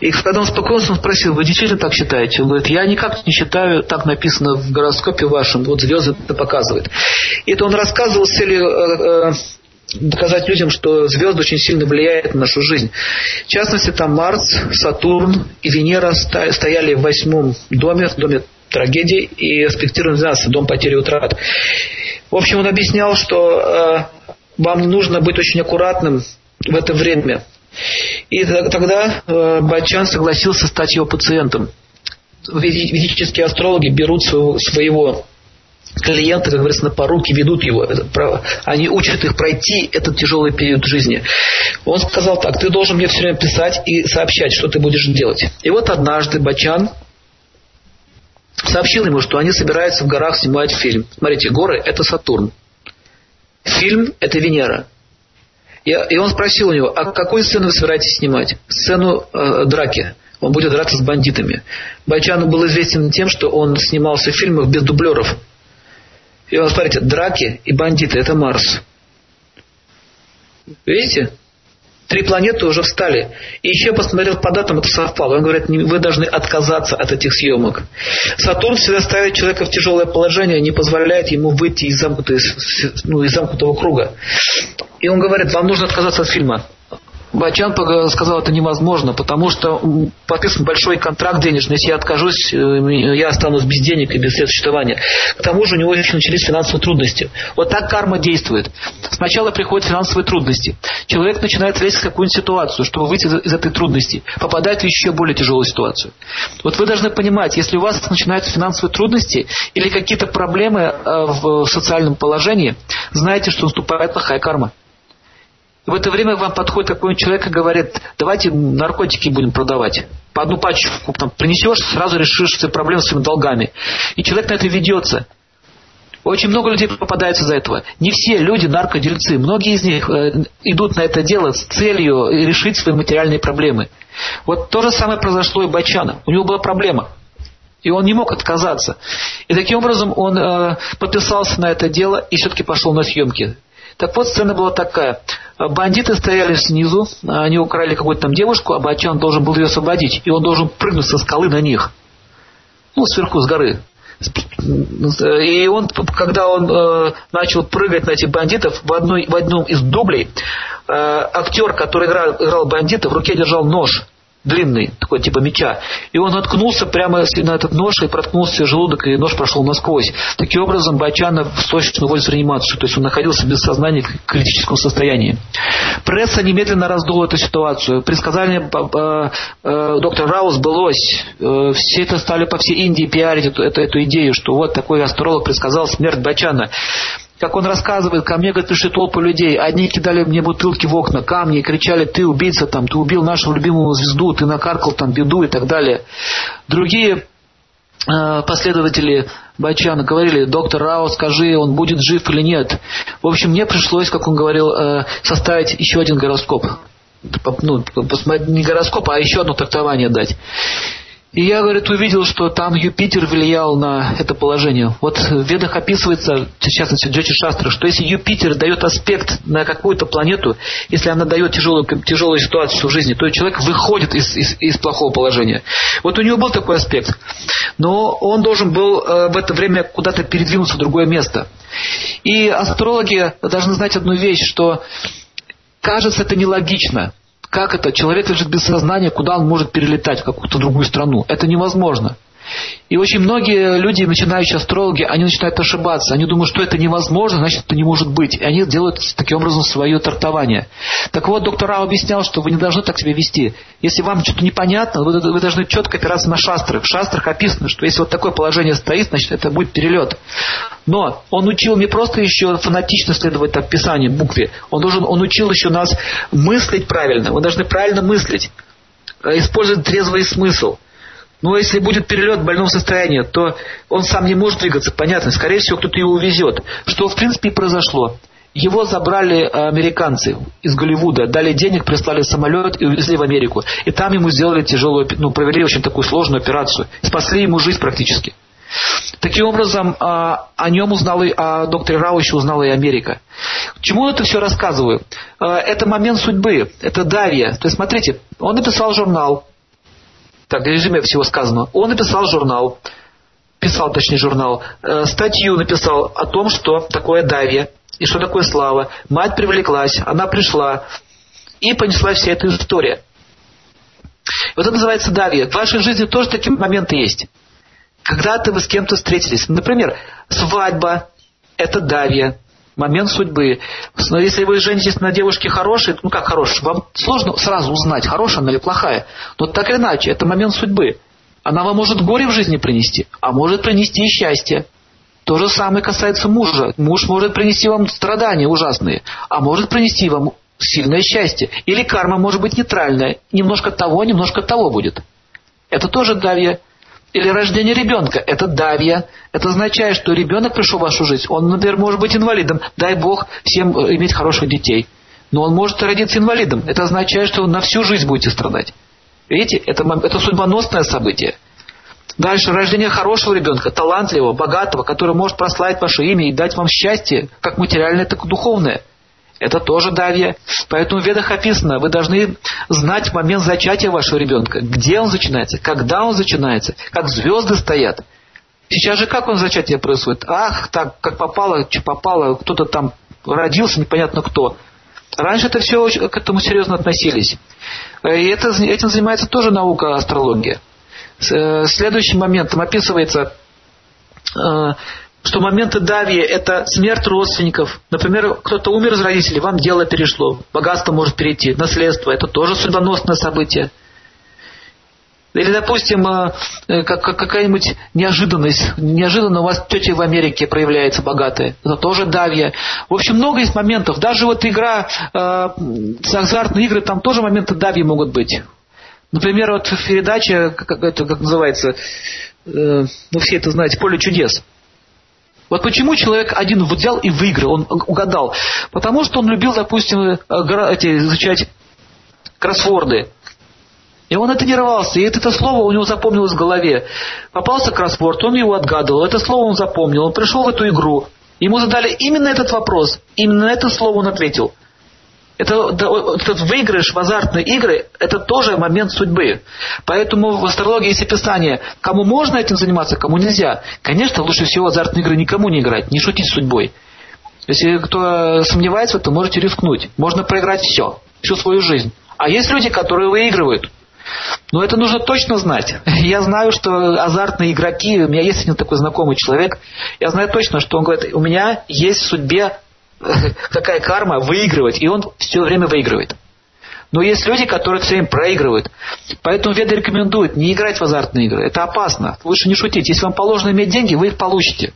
И когда он успокоился, он спросил, вы действительно так считаете? Он говорит, я никак не считаю, так написано в гороскопе вашем, вот звезды это показывают. И это он рассказывал с целью э, э, доказать людям, что звезды очень сильно влияют на нашу жизнь. В частности, там Марс, Сатурн и Венера стояли в восьмом доме, в доме трагедии и аспектирован 12 дом потери утрат. В общем, он объяснял, что э, вам нужно быть очень аккуратным в это время. И тогда э, Бачан согласился стать его пациентом. Ведические астрологи берут своего, своего клиента, как говорится, на поруки ведут его. Они учат их пройти этот тяжелый период жизни. Он сказал так, ты должен мне все время писать и сообщать, что ты будешь делать. И вот однажды Бачан сообщил ему, что они собираются в горах снимать фильм. Смотрите, горы – это Сатурн. Фильм – это Венера. И, он спросил у него, а какую сцену вы собираетесь снимать? Сцену э, драки. Он будет драться с бандитами. Байчану был известен тем, что он снимался в фильмах без дублеров. И он, смотрите, драки и бандиты – это Марс. Видите? Три планеты уже встали. И еще посмотрел по датам, это совпало. Он говорит, вы должны отказаться от этих съемок. Сатурн всегда ставит человека в тяжелое положение, не позволяет ему выйти из, замкнутой, ну, из замкнутого круга. И он говорит, вам нужно отказаться от фильма. Бачан сказал, это невозможно, потому что подписан большой контракт денежный. Если я откажусь, э, я останусь без денег и без средств существования. К тому же у него еще начались финансовые трудности. Вот так карма действует. Сначала приходят финансовые трудности. Человек начинает лезть в какую-нибудь ситуацию, чтобы выйти из этой трудности. Попадает в еще более тяжелую ситуацию. Вот вы должны понимать, если у вас начинаются финансовые трудности или какие-то проблемы э, в социальном положении, знайте, что наступает плохая карма. В это время к вам подходит какой-нибудь человек и говорит, давайте наркотики будем продавать. По одну пачку там, принесешь, сразу решишь все проблемы с своими долгами. И человек на это ведется. Очень много людей попадается за этого. Не все люди наркодельцы. Многие из них э, идут на это дело с целью решить свои материальные проблемы. Вот то же самое произошло и Бачана. У него была проблема. И он не мог отказаться. И таким образом он э, подписался на это дело и все-таки пошел на съемки. Так вот, сцена была такая. Бандиты стояли снизу, они украли какую-то там девушку, а Бачан должен был ее освободить. И он должен прыгнуть со скалы на них. Ну, сверху с горы. И он, когда он э, начал прыгать на этих бандитов, в, одной, в одном из дублей э, актер, который играл, играл бандита, в руке держал нож длинный, такой типа меча. И он наткнулся прямо на этот нож и проткнулся желудок, и нож прошел насквозь. Таким образом, Бачанов срочно увозят в реанимацию. То есть он находился без сознания в критическом состоянии. Пресса немедленно раздула эту ситуацию. Предсказание э, э, доктора Раус сбылось. Э, все это стали по всей Индии пиарить эту, эту, эту идею, что вот такой астролог предсказал смерть Бачана как он рассказывает, ко мне, говорит, пришли толпы людей. Одни кидали мне бутылки в окна, камни, и кричали, ты убийца, там, ты убил нашу любимую звезду, ты накаркал там беду и так далее. Другие э, последователи Бачана говорили, доктор Рао, скажи, он будет жив или нет. В общем, мне пришлось, как он говорил, э, составить еще один гороскоп. Ну, не гороскоп, а еще одно трактование дать. И я, говорит, увидел, что там Юпитер влиял на это положение. Вот в Ведах описывается, в частности, Джочи Шастра, что если Юпитер дает аспект на какую-то планету, если она дает тяжелую, тяжелую ситуацию в жизни, то человек выходит из, из, из плохого положения. Вот у него был такой аспект. Но он должен был э, в это время куда-то передвинуться в другое место. И астрологи должны знать одну вещь, что кажется это нелогично. Как это? Человек лежит без сознания, куда он может перелетать в какую-то другую страну? Это невозможно. И очень многие люди, начинающие астрологи, они начинают ошибаться. Они думают, что это невозможно, значит, это не может быть. И они делают таким образом свое тартование. Так вот, доктор Рау объяснял, что вы не должны так себя вести. Если вам что-то непонятно, вы, вы должны четко опираться на шастры. В шастрах описано, что если вот такое положение стоит, значит, это будет перелет. Но он учил не просто еще фанатично следовать так, писанию, букве. Он, должен, он учил еще нас мыслить правильно. Вы должны правильно мыслить. Э, использовать трезвый смысл. Но если будет перелет в больном состоянии, то он сам не может двигаться, понятно. Скорее всего, кто-то его увезет. Что, в принципе, и произошло. Его забрали американцы из Голливуда, дали денег, прислали самолет и увезли в Америку. И там ему сделали тяжелую, ну, провели очень такую сложную операцию. Спасли ему жизнь практически. Таким образом, а, о нем узнала, о докторе Рауче узнала и Америка. Чему это все рассказываю? А, это момент судьбы, это Давия. То есть, смотрите, он написал журнал, так, резюме всего сказанного. Он написал журнал, писал, точнее, журнал, э, статью написал о том, что такое Давия и что такое слава. Мать привлеклась, она пришла, и понесла вся эта история. Вот это называется давия. В вашей жизни тоже такие моменты есть. Когда-то вы с кем-то встретились. Например, свадьба – это давия, момент судьбы. Если вы женитесь на девушке хорошей, ну как хорошей, вам сложно сразу узнать, хорошая она или плохая. Но так или иначе, это момент судьбы. Она вам может горе в жизни принести, а может принести и счастье. То же самое касается мужа. Муж может принести вам страдания ужасные, а может принести вам сильное счастье. Или карма может быть нейтральная. Немножко того, немножко того будет. Это тоже давья. Или рождение ребенка. Это давья. Это означает, что ребенок пришел в вашу жизнь. Он, например, может быть инвалидом. Дай Бог всем э, иметь хороших детей. Но он может родиться инвалидом. Это означает, что вы на всю жизнь будете страдать. Видите, это, это судьбоносное событие. Дальше, рождение хорошего ребенка, талантливого, богатого, который может прославить ваше имя и дать вам счастье, как материальное, так и духовное. Это тоже давья. Поэтому в ведах описано, вы должны знать момент зачатия вашего ребенка. Где он начинается, когда он начинается, как звезды стоят. Сейчас же как он зачатие происходит? Ах, так, как попало, что попало, кто-то там родился, непонятно кто. Раньше это все к этому серьезно относились. И это, этим занимается тоже наука астрология. Э, следующим моментом описывается э, что моменты дави – это смерть родственников. Например, кто-то умер из родителей, вам дело перешло, богатство может перейти, наследство – это тоже судьбоносное событие. Или, допустим, э, э, как, какая-нибудь неожиданность. Неожиданно у вас тетя в Америке проявляется богатая. Это тоже давья. В общем, много есть моментов. Даже вот игра, э, азартные игры, там тоже моменты давьи могут быть. Например, вот передача, как, это, как называется, э, ну все это знаете, «Поле чудес». Вот почему человек один взял и выиграл, он угадал. Потому что он любил, допустим, э, эти, изучать кроссворды. И он тренировался, и это слово у него запомнилось в голове. Попался кроссворд, он его отгадывал, это слово он запомнил, он пришел в эту игру. Ему задали именно этот вопрос, именно это слово он ответил. Это, этот выигрыш в азартные игры, это тоже момент судьбы. Поэтому в астрологии есть описание, кому можно этим заниматься, кому нельзя. Конечно, лучше всего азартные игры никому не играть, не шутить с судьбой. Если кто сомневается в этом, можете рискнуть. Можно проиграть все, всю свою жизнь. А есть люди, которые выигрывают. Но это нужно точно знать. Я знаю, что азартные игроки, у меня есть один такой знакомый человек, я знаю точно, что он говорит, у меня есть в судьбе какая карма выигрывать, и он все время выигрывает. Но есть люди, которые все время проигрывают. Поэтому веды рекомендуют не играть в азартные игры. Это опасно. Лучше не шутить. Если вам положено иметь деньги, вы их получите.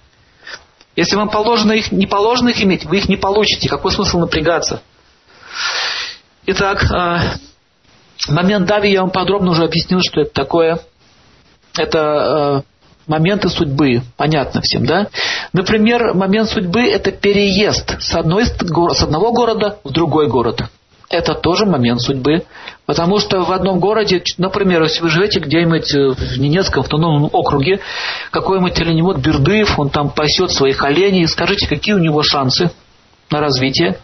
Если вам положено их, не положено их иметь, вы их не получите. Какой смысл напрягаться? Итак, а, момент Дави я вам подробно уже объяснил, что это такое. Это а, моменты судьбы. Понятно всем, да? Например, момент судьбы – это переезд с, одной, с одного города в другой город. Это тоже момент судьбы. Потому что в одном городе, например, если вы живете где-нибудь э, в Ненецком автономном округе, какой-нибудь оленевод Бердыев, он там пасет своих оленей, скажите, какие у него шансы на развитие?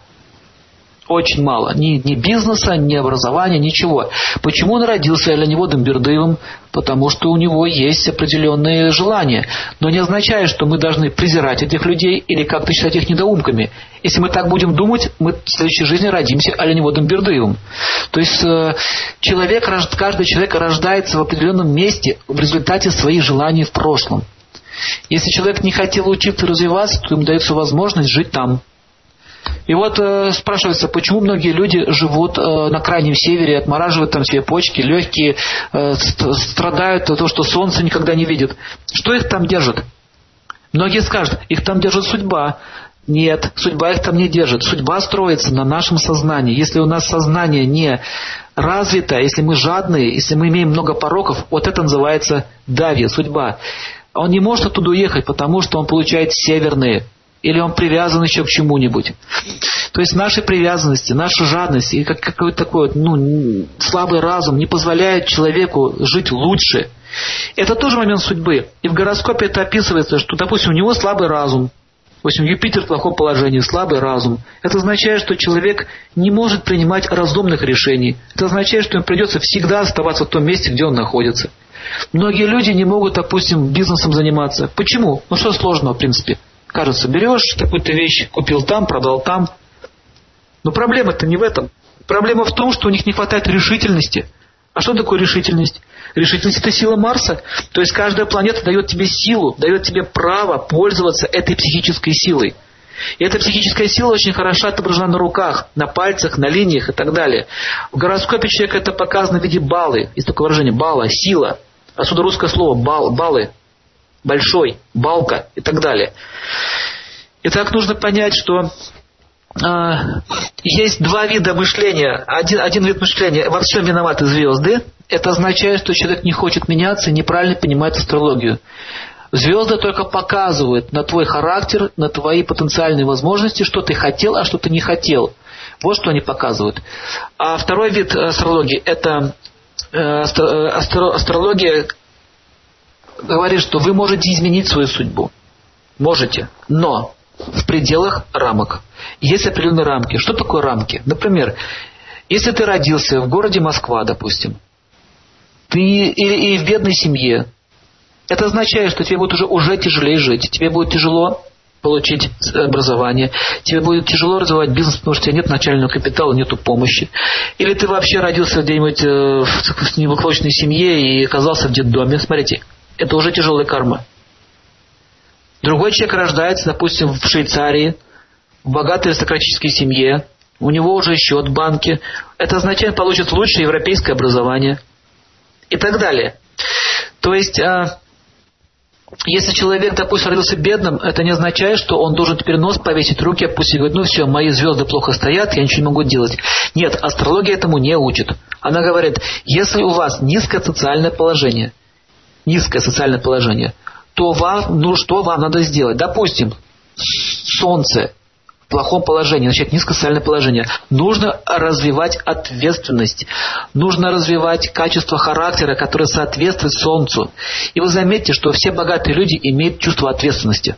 Очень мало. Ни, ни бизнеса, ни образования, ничего. Почему он родился оленеводом Бердыевым? Потому что у него есть определенные желания. Но не означает, что мы должны презирать этих людей или как-то считать их недоумками. Если мы так будем думать, мы в следующей жизни родимся оленеводом Бердыевым. То есть э, человек, каждый человек рождается в определенном месте в результате своих желаний в прошлом. Если человек не хотел учиться развиваться, то ему дается возможность жить там. И вот э, спрашивается, почему многие люди живут э, на крайнем севере, отмораживают там себе почки, легкие, э, страдают от того, что солнце никогда не видят. Что их там держит? Многие скажут, их там держит судьба. Нет, судьба их там не держит. Судьба строится на нашем сознании. Если у нас сознание не развито, если мы жадные, если мы имеем много пороков, вот это называется дави, судьба. Он не может оттуда уехать, потому что он получает северные или он привязан еще к чему-нибудь. То есть наши привязанности, наша жадность и как, какой-то такой ну, слабый разум не позволяет человеку жить лучше. Это тоже момент судьбы. И в гороскопе это описывается, что, допустим, у него слабый разум, Допустим, Юпитер в плохом положении, слабый разум. Это означает, что человек не может принимать разумных решений. Это означает, что ему придется всегда оставаться в том месте, где он находится. Многие люди не могут, допустим, бизнесом заниматься. Почему? Ну что сложного, в принципе? Кажется, берешь какую-то вещь, купил там, продал там. Но проблема-то не в этом. Проблема в том, что у них не хватает решительности. А что такое решительность? Решительность – это сила Марса. То есть каждая планета дает тебе силу, дает тебе право пользоваться этой психической силой. И эта психическая сила очень хорошо отображена на руках, на пальцах, на линиях и так далее. В гороскопе человека это показано в виде баллы. Есть такое выражение – балла, сила. Отсюда русское слово бал, баллы, большой, балка и так далее. Итак, нужно понять, что э, есть два вида мышления. Один, один вид мышления во всем виноваты звезды. Это означает, что человек не хочет меняться и неправильно понимает астрологию. Звезды только показывают на твой характер, на твои потенциальные возможности, что ты хотел, а что ты не хотел. Вот что они показывают. А второй вид астрологии – это э, э, астрология говорит, что вы можете изменить свою судьбу. Можете. Но в пределах рамок. Есть определенные рамки. Что такое рамки? Например, если ты родился в городе Москва, допустим, ты или, и в бедной семье, это означает, что тебе будет уже, уже тяжелее жить. Тебе будет тяжело получить образование, тебе будет тяжело развивать бизнес, потому что у тебя нет начального капитала, нету помощи. Или ты вообще родился где-нибудь э, в неблагополучной семье и оказался в детдоме. Смотрите, это уже тяжелая карма. Другой человек рождается, допустим, в Швейцарии, в богатой аристократической семье, у него уже счет в банке. Это означает, получит лучшее европейское образование и так далее. То есть, а, если человек, допустим, родился бедным, это не означает, что он должен теперь нос повесить, руки опустить и говорить, ну все, мои звезды плохо стоят, я ничего не могу делать. Нет, астрология этому не учит. Она говорит, если у вас низкое социальное положение, низкое социальное положение, то вам, ну что вам надо сделать? Допустим, солнце в плохом положении, значит низкое социальное положение. Нужно развивать ответственность. Нужно развивать качество характера, которое соответствует солнцу. И вы заметите, что все богатые люди имеют чувство ответственности.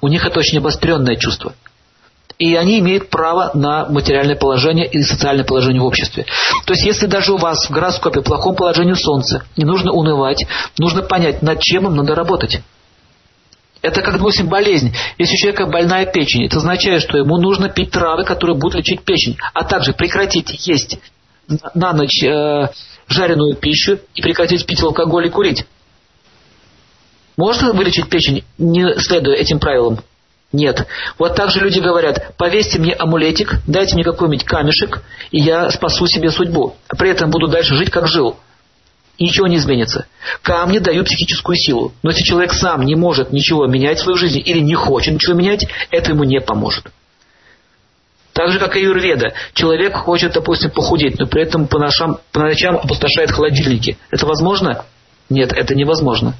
У них это очень обостренное чувство и они имеют право на материальное положение и социальное положение в обществе. То есть, если даже у вас в гороскопе плохом положении Солнца, не нужно унывать, нужно понять, над чем им надо работать. Это как, допустим, болезнь. Если у человека больная печень, это означает, что ему нужно пить травы, которые будут лечить печень, а также прекратить есть на ночь э, жареную пищу и прекратить пить алкоголь и курить. Можно вылечить печень, не следуя этим правилам? Нет. Вот так же люди говорят, повесьте мне амулетик, дайте мне какой-нибудь камешек, и я спасу себе судьбу. При этом буду дальше жить, как жил. И ничего не изменится. Камни дают психическую силу. Но если человек сам не может ничего менять в своей жизни или не хочет ничего менять, это ему не поможет. Так же, как и юрведа. Человек хочет, допустим, похудеть, но при этом по, ночам, по ночам опустошает холодильники. Это возможно? Нет, это невозможно.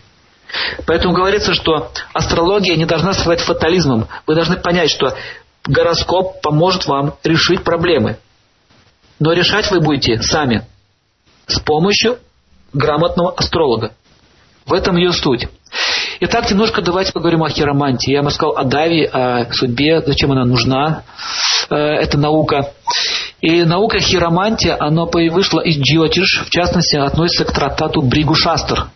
Поэтому говорится, что астрология не должна стать фатализмом. Вы должны понять, что гороскоп поможет вам решить проблемы. Но решать вы будете сами. С помощью грамотного астролога. В этом ее суть. Итак, немножко давайте поговорим о хиромантии. Я вам сказал о Даве, о судьбе, зачем она нужна. Э, это наука. И наука хиромантия, она вышла из Джиотиш, в частности, относится к трактату Бригушастер.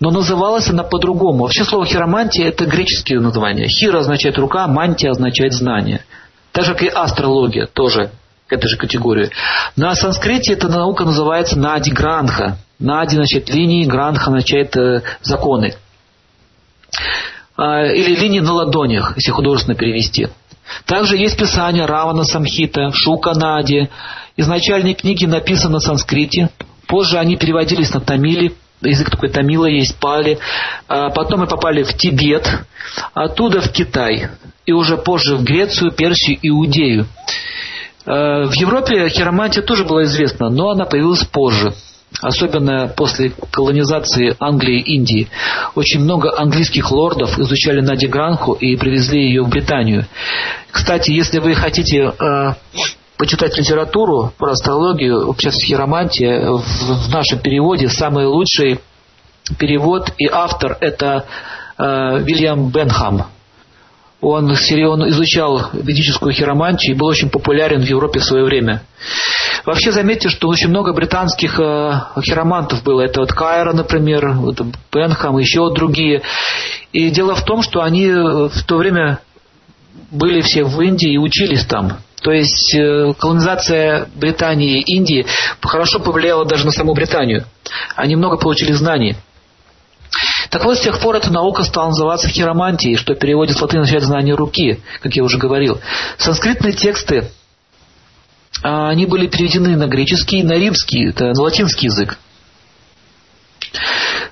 Но называлась она по-другому. Вообще слово хиромантия – это греческие названия. Хира означает рука, мантия означает знание. Так же, как и астрология, тоже к этой же категории. На санскрите эта наука называется Нади Гранха. Нади, значит, линии, Гранха означает э, законы. А, или линии на ладонях, если художественно перевести. Также есть писание Равана Самхита, Шука Нади. Изначальные книги написаны на санскрите, позже они переводились на тамили, язык такой тамила есть, пали. А потом мы попали в Тибет, оттуда в Китай, и уже позже в Грецию, Персию, Иудею. А, в Европе хиромантия тоже была известна, но она появилась позже. особенно после колонизации Англии и Индии. Очень много английских лордов изучали Нади Гранху и привезли ее в Британию. Кстати, если вы хотите э, почитать литературу про астрологию, в частности в, в нашем переводе самый лучший перевод и автор это э, Вильям Бенхам. Он, он изучал ведическую хиромантию и был очень популярен в Европе в свое время. Вообще заметьте, что очень много британских э, хиромантов было. Это вот Кайра, например, вот Бенхам, еще другие. И дело в том, что они э, в то время были все в Индии и учились там. То есть э, колонизация Британии и Индии хорошо повлияла даже на саму Британию. Они много получили знаний. Так вот, с тех пор эта наука стала называться хиромантией, что переводит с латыни означает знание руки, как я уже говорил. Санскритные тексты, а, они были переведены на греческий, на римский, на латинский язык.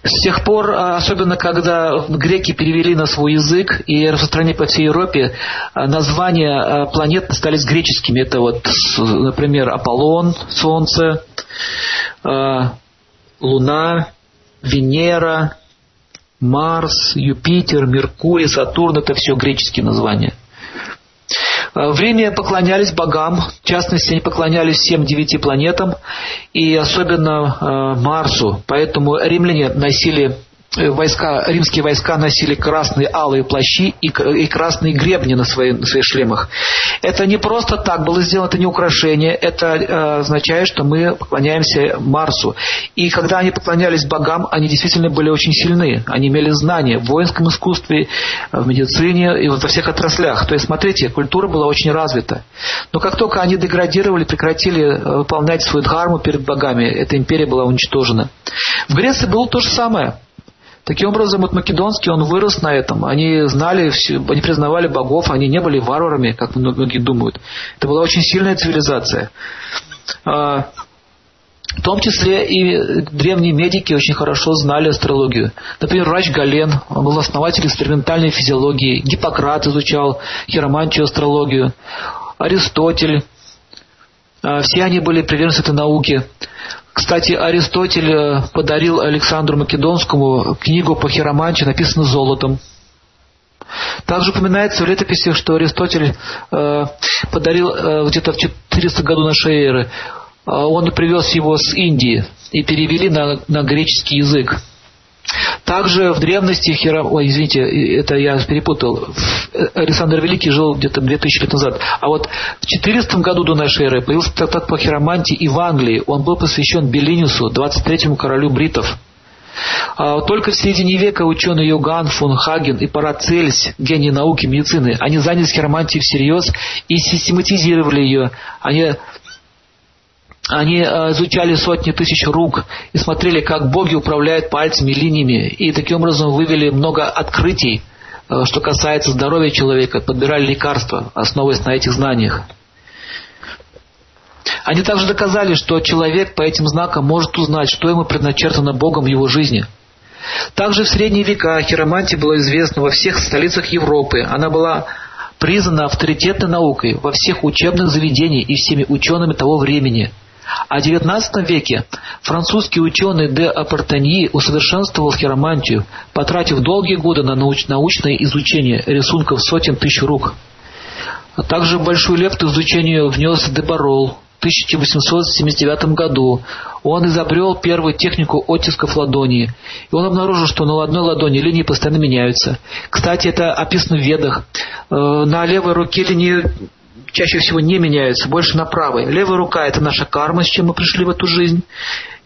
С тех пор, а, особенно когда греки перевели на свой язык и распространили по всей Европе, а, названия планет стали греческими. Это вот, например, Аполлон, Солнце, Луна, Венера, Марс, Юпитер, Меркурий, Сатурн – это все греческие названия. Э, в Риме поклонялись богам, в частности, они поклонялись всем девяти планетам и особенно э, Марсу. Поэтому римляне носили войска, римские войска носили красные алые плащи и, и красные гребни на, свои, на своих шлемах. Это не просто так было сделано, это не украшение, это э, означает, что мы поклоняемся Марсу. И когда они поклонялись богам, они действительно были очень сильны. Они имели знания в воинском искусстве, в медицине и во всех отраслях. То есть, смотрите, культура была очень развита. Но как только они деградировали, прекратили э, выполнять свою дхарму перед богами, эта империя была уничтожена. В Греции было то же самое. Таким образом, вот Македонский, он вырос на этом. Они знали, они признавали богов, они не были варварами, как многие думают. Это была очень сильная цивилизация. А, в том числе и древние медики очень хорошо знали астрологию. Например, Рач Гален, он был основателем экспериментальной физиологии. Гиппократ изучал хиромантию, астрологию. Аристотель. А, все они были приверженцы этой науки. Кстати, Аристотель э, подарил Александру Македонскому книгу по хиромантии, написанную золотом. Также упоминается в летописи, что Аристотель э, подарил э, где-то в 400 году нашей эры. Э, он привез его с Индии и перевели на, на греческий язык. Также в древности Хирам... Ой, извините, это я перепутал. Александр Великий жил где-то 2000 лет назад. А вот в 400 году до нашей эры появился трактат по хиромантии и в Англии. Он был посвящен Белинюсу, 23-му королю бритов. А только в середине века ученые Йоган, фон Хаген и Парацельс, гении науки, медицины, они занялись хиромантией всерьез и систематизировали ее. Они они э, изучали сотни тысяч рук и смотрели, как боги управляют пальцами, линиями, и таким образом вывели много открытий, э, что касается здоровья человека, подбирали лекарства, основываясь на этих знаниях. Они также доказали, что человек по этим знакам может узнать, что ему предначертано Богом в его жизни. Также в средние века хиромантия была известна во всех столицах Европы. Она была признана авторитетной наукой во всех учебных заведениях и всеми учеными того времени – а в XIX веке французский ученый де Апартаньи усовершенствовал хиромантию, потратив долгие годы на науч научное изучение рисунков сотен тысяч рук. А также большую лепту изучению внес Дебарол в 1879 году. Он изобрел первую технику оттисков ладони. И он обнаружил, что на одной ладони линии постоянно меняются. Кстати, это описано в ведах. Э, на левой руке линии чаще всего не меняются, больше на правой. Левая рука – это наша карма, с чем мы пришли в эту жизнь.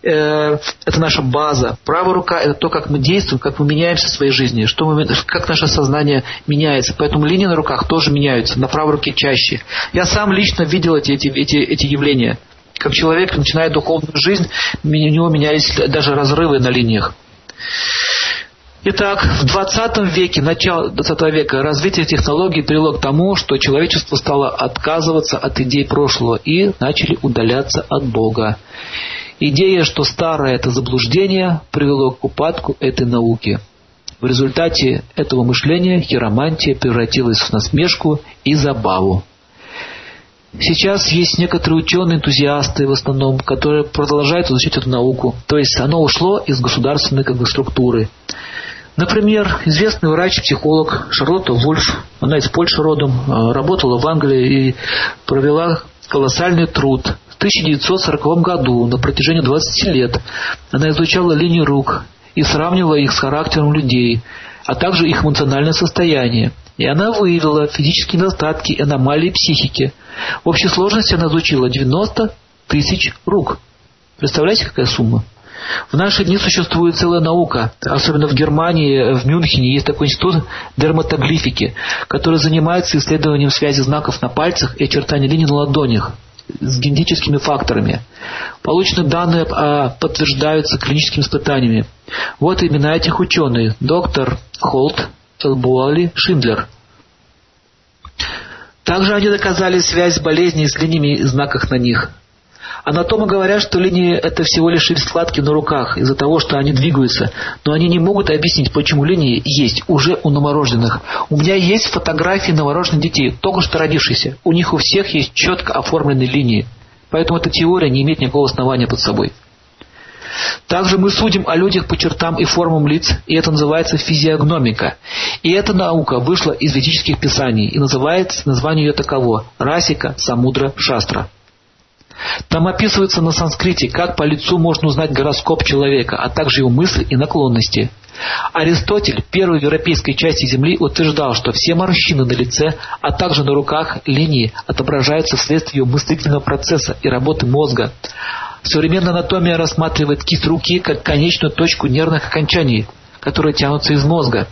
Э, это наша база. Правая рука – это то, как мы действуем, как мы меняемся в своей жизни, что мы, как наше сознание меняется. Поэтому линии на руках тоже меняются, на правой руке чаще. Я сам лично видел эти, эти, эти, эти явления. Как человек начинает духовную жизнь, у него менялись даже разрывы на линиях. Итак, в 20 веке, начало 20 века, развитие технологий привело к тому, что человечество стало отказываться от идей прошлого и начали удаляться от Бога. Идея, что старое – это заблуждение, привело к упадку этой науки. В результате этого мышления хиромантия превратилась в насмешку и забаву. Сейчас есть некоторые ученые-энтузиасты в основном, которые продолжают изучать эту науку. То есть оно ушло из государственной как бы, структуры. Например, известный врач-психолог Шарлотта Вульф, она из Польши родом, э, работала в Англии и провела колоссальный труд. В 1940 году, на протяжении 20 лет, она изучала линии рук и сравнивала их с характером людей, а также их эмоциональное состояние. И она выявила физические недостатки и аномалии психики. В общей сложности она изучила 90 тысяч рук. Представляете, какая сумма? В наши дни существует целая наука, особенно в Германии, в Мюнхене есть такой институт дерматоглифики, который занимается исследованием связи знаков на пальцах и очертаний линий на ладонях с генетическими факторами. Полученные данные а, подтверждаются клиническими испытаниями. Вот имена этих ученых. Доктор Холт, Элбуали, Шиндлер. Также они доказали связь болезней с линиями и знаках на них. Анатомы говорят, что линии это всего лишь складки на руках из-за того, что они двигаются, но они не могут объяснить, почему линии есть уже у новорожденных. У меня есть фотографии новорожденных детей, только что родившихся. У них у всех есть четко оформленные линии. Поэтому эта теория не имеет никакого основания под собой. Также мы судим о людях по чертам и формам лиц, и это называется физиогномика. И эта наука вышла из ведических писаний, и называется название ее таково – Расика Самудра Шастра. Там описывается на санскрите, как по лицу можно узнать гороскоп человека, а также его мысли и наклонности. Аристотель, в европейской части Земли, утверждал, что все морщины на лице, а также на руках линии отображаются вследствие мыслительного процесса и работы мозга. Современная анатомия рассматривает кисть руки как конечную точку нервных окончаний, которые тянутся из мозга.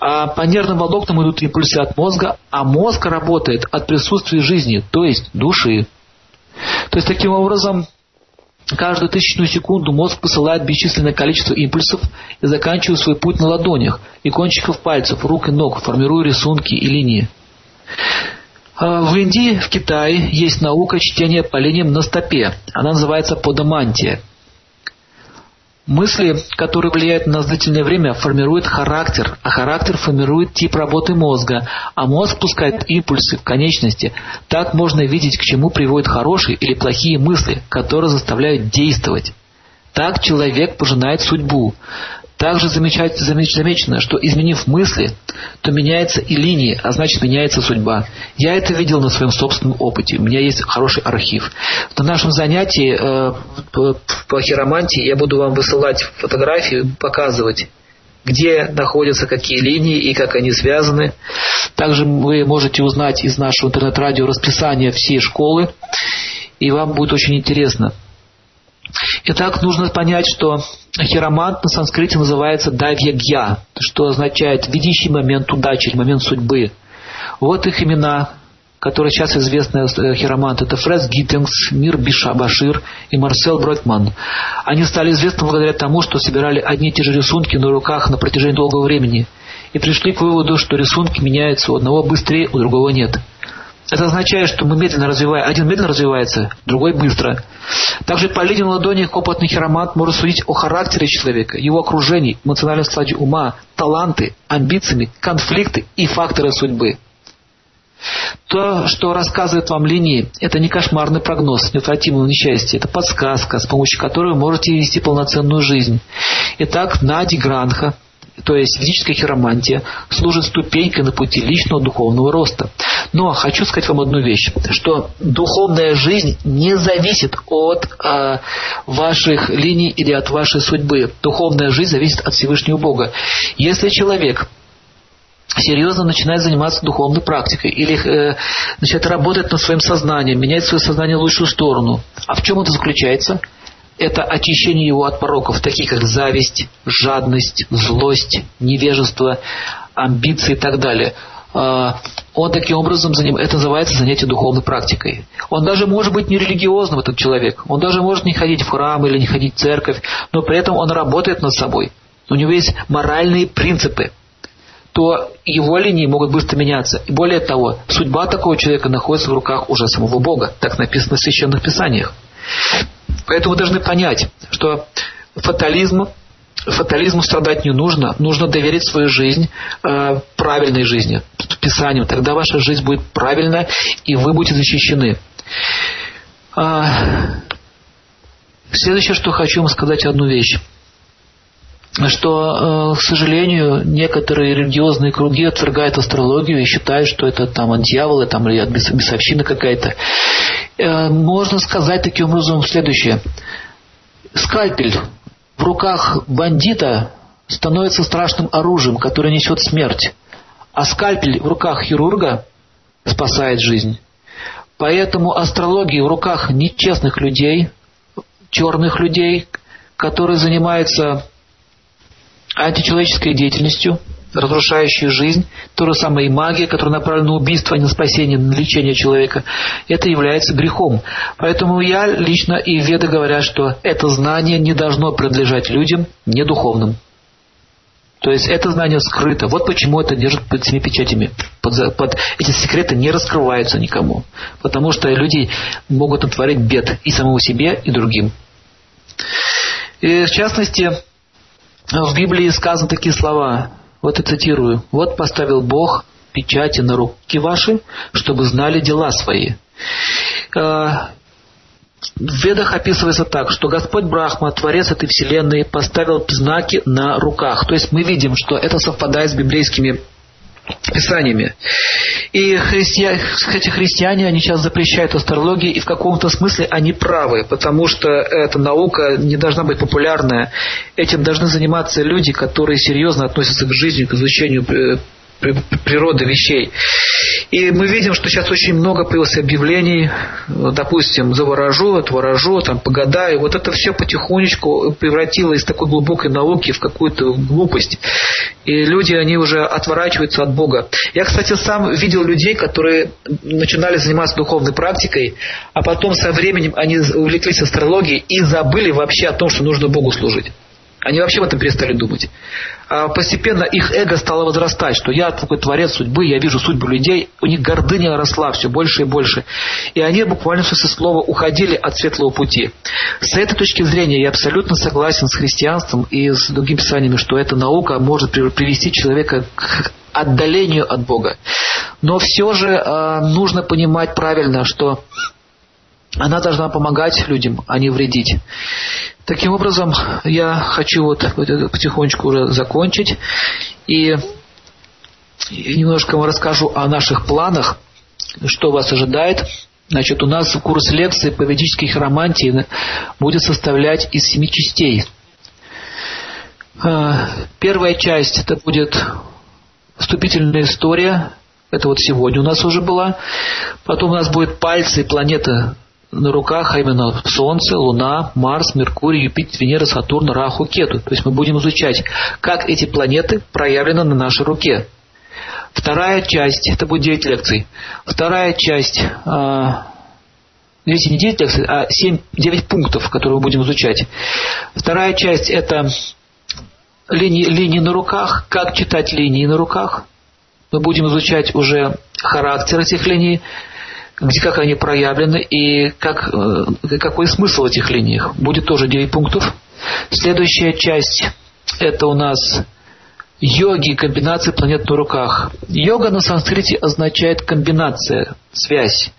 А по нервным волокнам идут импульсы от мозга, а мозг работает от присутствия жизни, то есть души. То есть таким образом каждую тысячную секунду мозг посылает бесчисленное количество импульсов и заканчивает свой путь на ладонях и кончиков пальцев, рук и ног, формируя рисунки и линии. А в Индии, в Китае есть наука чтения по линиям на стопе. Она называется подомантия. Мысли, которые влияют на длительное время, формируют характер, а характер формирует тип работы мозга, а мозг пускает импульсы в конечности. Так можно видеть, к чему приводят хорошие или плохие мысли, которые заставляют действовать. Так человек пожинает судьбу. Также замечено, что изменив мысли, то меняется и линии, а значит меняется судьба. Я это видел на своем собственном опыте. У меня есть хороший архив. На нашем занятии э, по хиромантии я буду вам высылать фотографии, показывать где находятся какие линии и как они связаны. Также вы можете узнать из нашего интернет-радио расписание всей школы, и вам будет очень интересно. Итак, нужно понять, что хиромант на санскрите называется давьягья, что означает видящий момент удачи, момент судьбы. Вот их имена, которые сейчас известны э, хиромант. Это Фред Гиттингс, Мир Бишабашир и Марсел Бройкман. Они стали известны благодаря тому, что собирали одни и те же рисунки на руках на протяжении долгого времени и пришли к выводу, что рисунки меняются у одного быстрее, у другого нет. Это означает, что мы медленно развиваем, один медленно развивается, другой быстро. Также по линии ладони опытный хиромант может судить о характере человека, его окружении, эмоциональном складе ума, таланты, амбициями, конфликты и факторы судьбы. То, что рассказывает вам линии, это не кошмарный прогноз неотвратимого несчастья, это подсказка, с помощью которой вы можете вести полноценную жизнь. Итак, Нади Гранха, то есть физическая хиромантия, служит ступенькой на пути личного духовного роста. Но хочу сказать вам одну вещь, что духовная жизнь не зависит от э, ваших линий или от вашей судьбы. Духовная жизнь зависит от Всевышнего Бога. Если человек серьезно начинает заниматься духовной практикой или э, начинает работать над своим сознанием, менять свое сознание в лучшую сторону. А в чем это заключается? Это очищение его от пороков, таких как зависть, жадность, злость, невежество, амбиции и так далее. А, он таким образом, это называется занятие духовной практикой. Он даже может быть не религиозным, этот человек. Он даже может не ходить в храм или не ходить в церковь, но при этом он работает над собой. У него есть моральные принципы то его линии могут быстро меняться. И более того, судьба такого человека находится в руках уже самого Бога. Так написано в Священных Писаниях. Поэтому вы должны понять, что фатализм фатализму страдать не нужно. Нужно доверить свою жизнь э, правильной жизни, Писанию. Тогда ваша жизнь будет правильная, и вы будете защищены. А, следующее, что хочу вам сказать одну вещь что, э, к сожалению, некоторые религиозные круги отвергают астрологию и считают, что это там от дьявола там, или от бесовщины какая-то. Э, можно сказать таким образом следующее. Скальпель в руках бандита становится страшным оружием, которое несет смерть. А скальпель в руках хирурга спасает жизнь. Поэтому астрология в руках нечестных людей, черных людей, которые занимаются античеловеческой деятельностью, разрушающей жизнь, то же самое и магия, которая направлена на убийство, а не на спасение, на лечение человека, это является грехом. Поэтому я лично и веды говорят, что это знание не должно принадлежать людям недуховным. То есть это знание скрыто. Вот почему это держит под семи печатями. Под, под, эти секреты не раскрываются никому. Потому что люди могут натворить бед и самому себе, и другим. И в частности, в Библии сказаны такие слова. Вот я цитирую. «Вот поставил Бог печати на руки ваши, чтобы знали дела свои». Э, в Ведах описывается так, что Господь Брахма, Творец этой вселенной, поставил знаки на руках. То есть мы видим, что это совпадает с библейскими писаниями. И христиане, эти христиане, они сейчас запрещают астрологию, и в каком-то смысле они правы, потому что эта наука не должна быть популярная. Этим должны заниматься люди, которые серьезно относятся к жизни, к изучению э, природы вещей. И мы видим, что сейчас очень много появилось объявлений, допустим, заворожу, отворожу, там, погадаю. Вот это все потихонечку превратило из такой глубокой науки в какую-то глупость. И люди, они уже отворачиваются от Бога. Я, кстати, сам видел людей, которые начинали заниматься духовной практикой, а потом со временем они увлеклись астрологией и забыли вообще о том, что нужно Богу служить. Они вообще об этом перестали думать. А постепенно их эго стало возрастать, что я такой творец судьбы, я вижу судьбу людей, у них гордыня росла все больше и больше. И они буквально со слова уходили от светлого пути. С этой точки зрения я абсолютно согласен с христианством и с другими писаниями, что эта наука может привести человека к отдалению от Бога. Но все же э, нужно понимать правильно, что она должна помогать людям, а не вредить. Таким образом, я хочу вот потихонечку уже закончить и немножко вам расскажу о наших планах, что вас ожидает. Значит, у нас курс лекций по ведической хиромантии будет составлять из семи частей. А, первая часть это будет вступительная история. Это вот сегодня у нас уже была. Потом у нас будет пальцы и планета на руках, а именно Солнце, Луна, Марс, Меркурий, Юпитер, Венера, Сатурн, Раху, Кету. То есть мы будем изучать, как эти планеты проявлены на нашей руке. Вторая часть, это будет 9 лекций. Вторая часть, а, видите, не 9 лекций, а 7, 9 пунктов, которые мы будем изучать. Вторая часть это линии, линии на руках, как читать линии на руках. Мы будем изучать уже характер этих линий, где как они проявлены и как, э, какой смысл в этих линиях. Будет тоже 9 пунктов. Следующая часть это у нас йоги, комбинации планет на руках. Йога на санскрите означает комбинация, связь.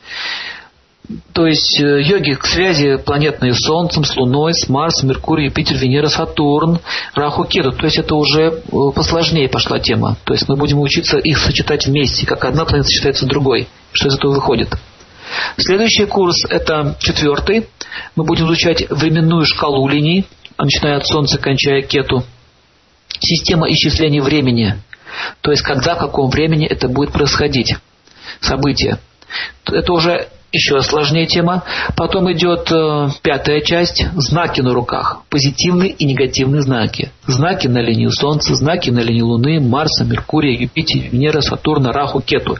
То есть э, йоги к связи планетные с Солнцем, с Луной, с Марсом, Меркурием, Юпитер, Венера, Сатурн, Раху, Кету. То есть это уже э, посложнее пошла тема. То есть мы будем учиться их сочетать вместе, как одна планета сочетается с другой. Что из этого выходит? Следующий курс это четвертый. Мы будем изучать временную шкалу линий, начиная от Солнца, кончая Кету. Система исчисления времени. То есть когда, в каком времени это будет происходить. Событие. Это уже еще сложнее тема. Потом идет э, пятая часть – знаки на руках. Позитивные и негативные знаки. Знаки на линии Солнца, знаки на линии Луны, Марса, Меркурия, Юпитера, Венера, Сатурна, Раху, Кету.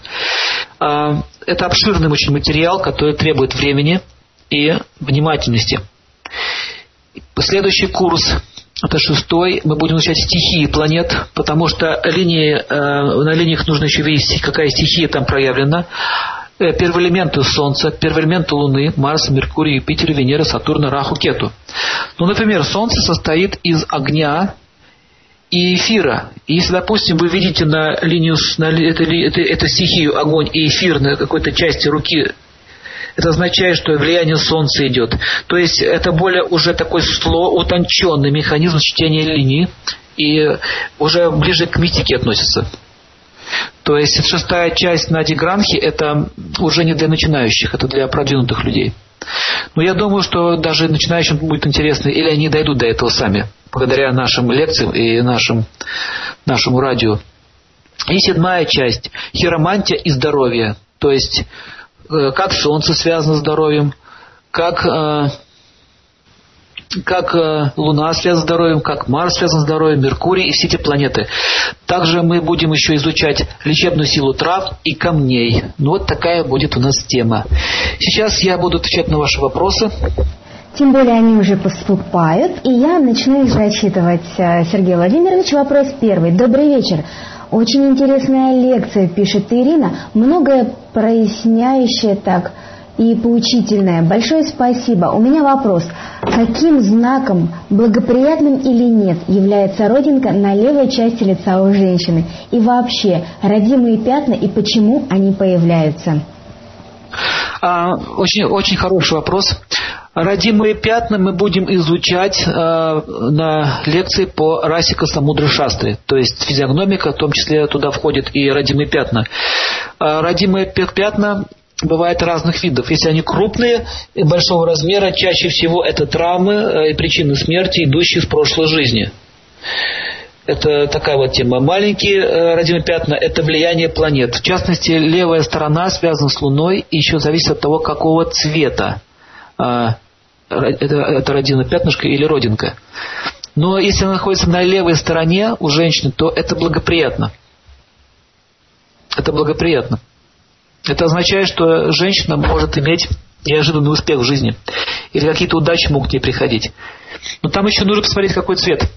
Э, это обширный очень материал, который требует времени и внимательности. Следующий курс это шестой. Мы будем изучать стихии планет, потому что линии, э, на линиях нужно еще видеть, какая стихия там проявлена. Э, первые элементы Солнца, первые элементы Луны, Марс, Меркурий, Юпитер, Венера, Сатурна, Раху, Кету. Ну, например, Солнце состоит из огня, и эфира. И если, допустим, вы видите на линию, на эту, эту, эту стихию огонь и эфир на какой-то части руки, это означает, что влияние Солнца идет. То есть это более уже такой сло, утонченный механизм чтения линий и уже ближе к мистике относится. То есть шестая часть Нади Гранхи это уже не для начинающих, это для продвинутых людей. Но я думаю, что даже начинающим будет интересно, или они дойдут до этого сами, благодаря нашим лекциям и нашим, нашему радио. И седьмая часть – хиромантия и здоровье. То есть, э, как солнце связано с здоровьем, как э, как э, Луна связана с здоровьем, как Марс связан с здоровьем, Меркурий и все эти планеты. Также мы будем еще изучать лечебную силу трав и камней. Ну вот такая будет у нас тема. Сейчас я буду отвечать на ваши вопросы. Тем более они уже поступают, и я начну их зачитывать. Э, Сергей Владимирович, вопрос первый. Добрый вечер. Очень интересная лекция, пишет Ирина, многое проясняющее так и поучительное. Большое спасибо. У меня вопрос. Каким знаком, благоприятным или нет, является родинка на левой части лица у женщины? И вообще, родимые пятна и почему они появляются? А, очень, очень хороший вопрос. Родимые пятна мы будем изучать э, на лекции по Расика Самудры Шастры, то есть физиогномика, в том числе туда входят и родимые пятна. Э, родимые пятна бывает разных видов. Если они крупные и большого размера, чаще всего это травмы э, и причины смерти, идущие с прошлой жизни. Это такая вот тема. Маленькие э, родимые пятна – это влияние планет. В частности, левая сторона связана с Луной и еще зависит от того, какого цвета а, это, это пятнышко или родинка. Но если она находится на левой стороне у женщины, то это благоприятно. Это благоприятно. Это означает, что женщина может иметь неожиданный успех в жизни. Или какие-то удачи могут ей приходить. Но там еще нужно посмотреть, какой цвет.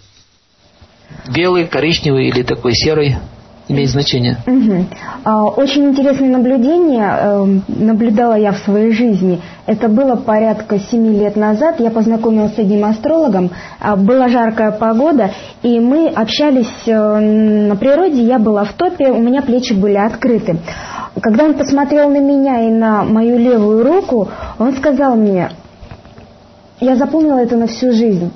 Белый, коричневый или такой серый имеет значение. Угу. Очень интересное наблюдение эм, наблюдала я в своей жизни. Это было порядка семи лет назад. Я познакомилась с одним астрологом. А, была жаркая погода, и мы общались э, на природе. Я была в топе, у меня плечи были открыты. Когда он посмотрел на меня и на мою левую руку, он сказал мне, я запомнила это на всю жизнь.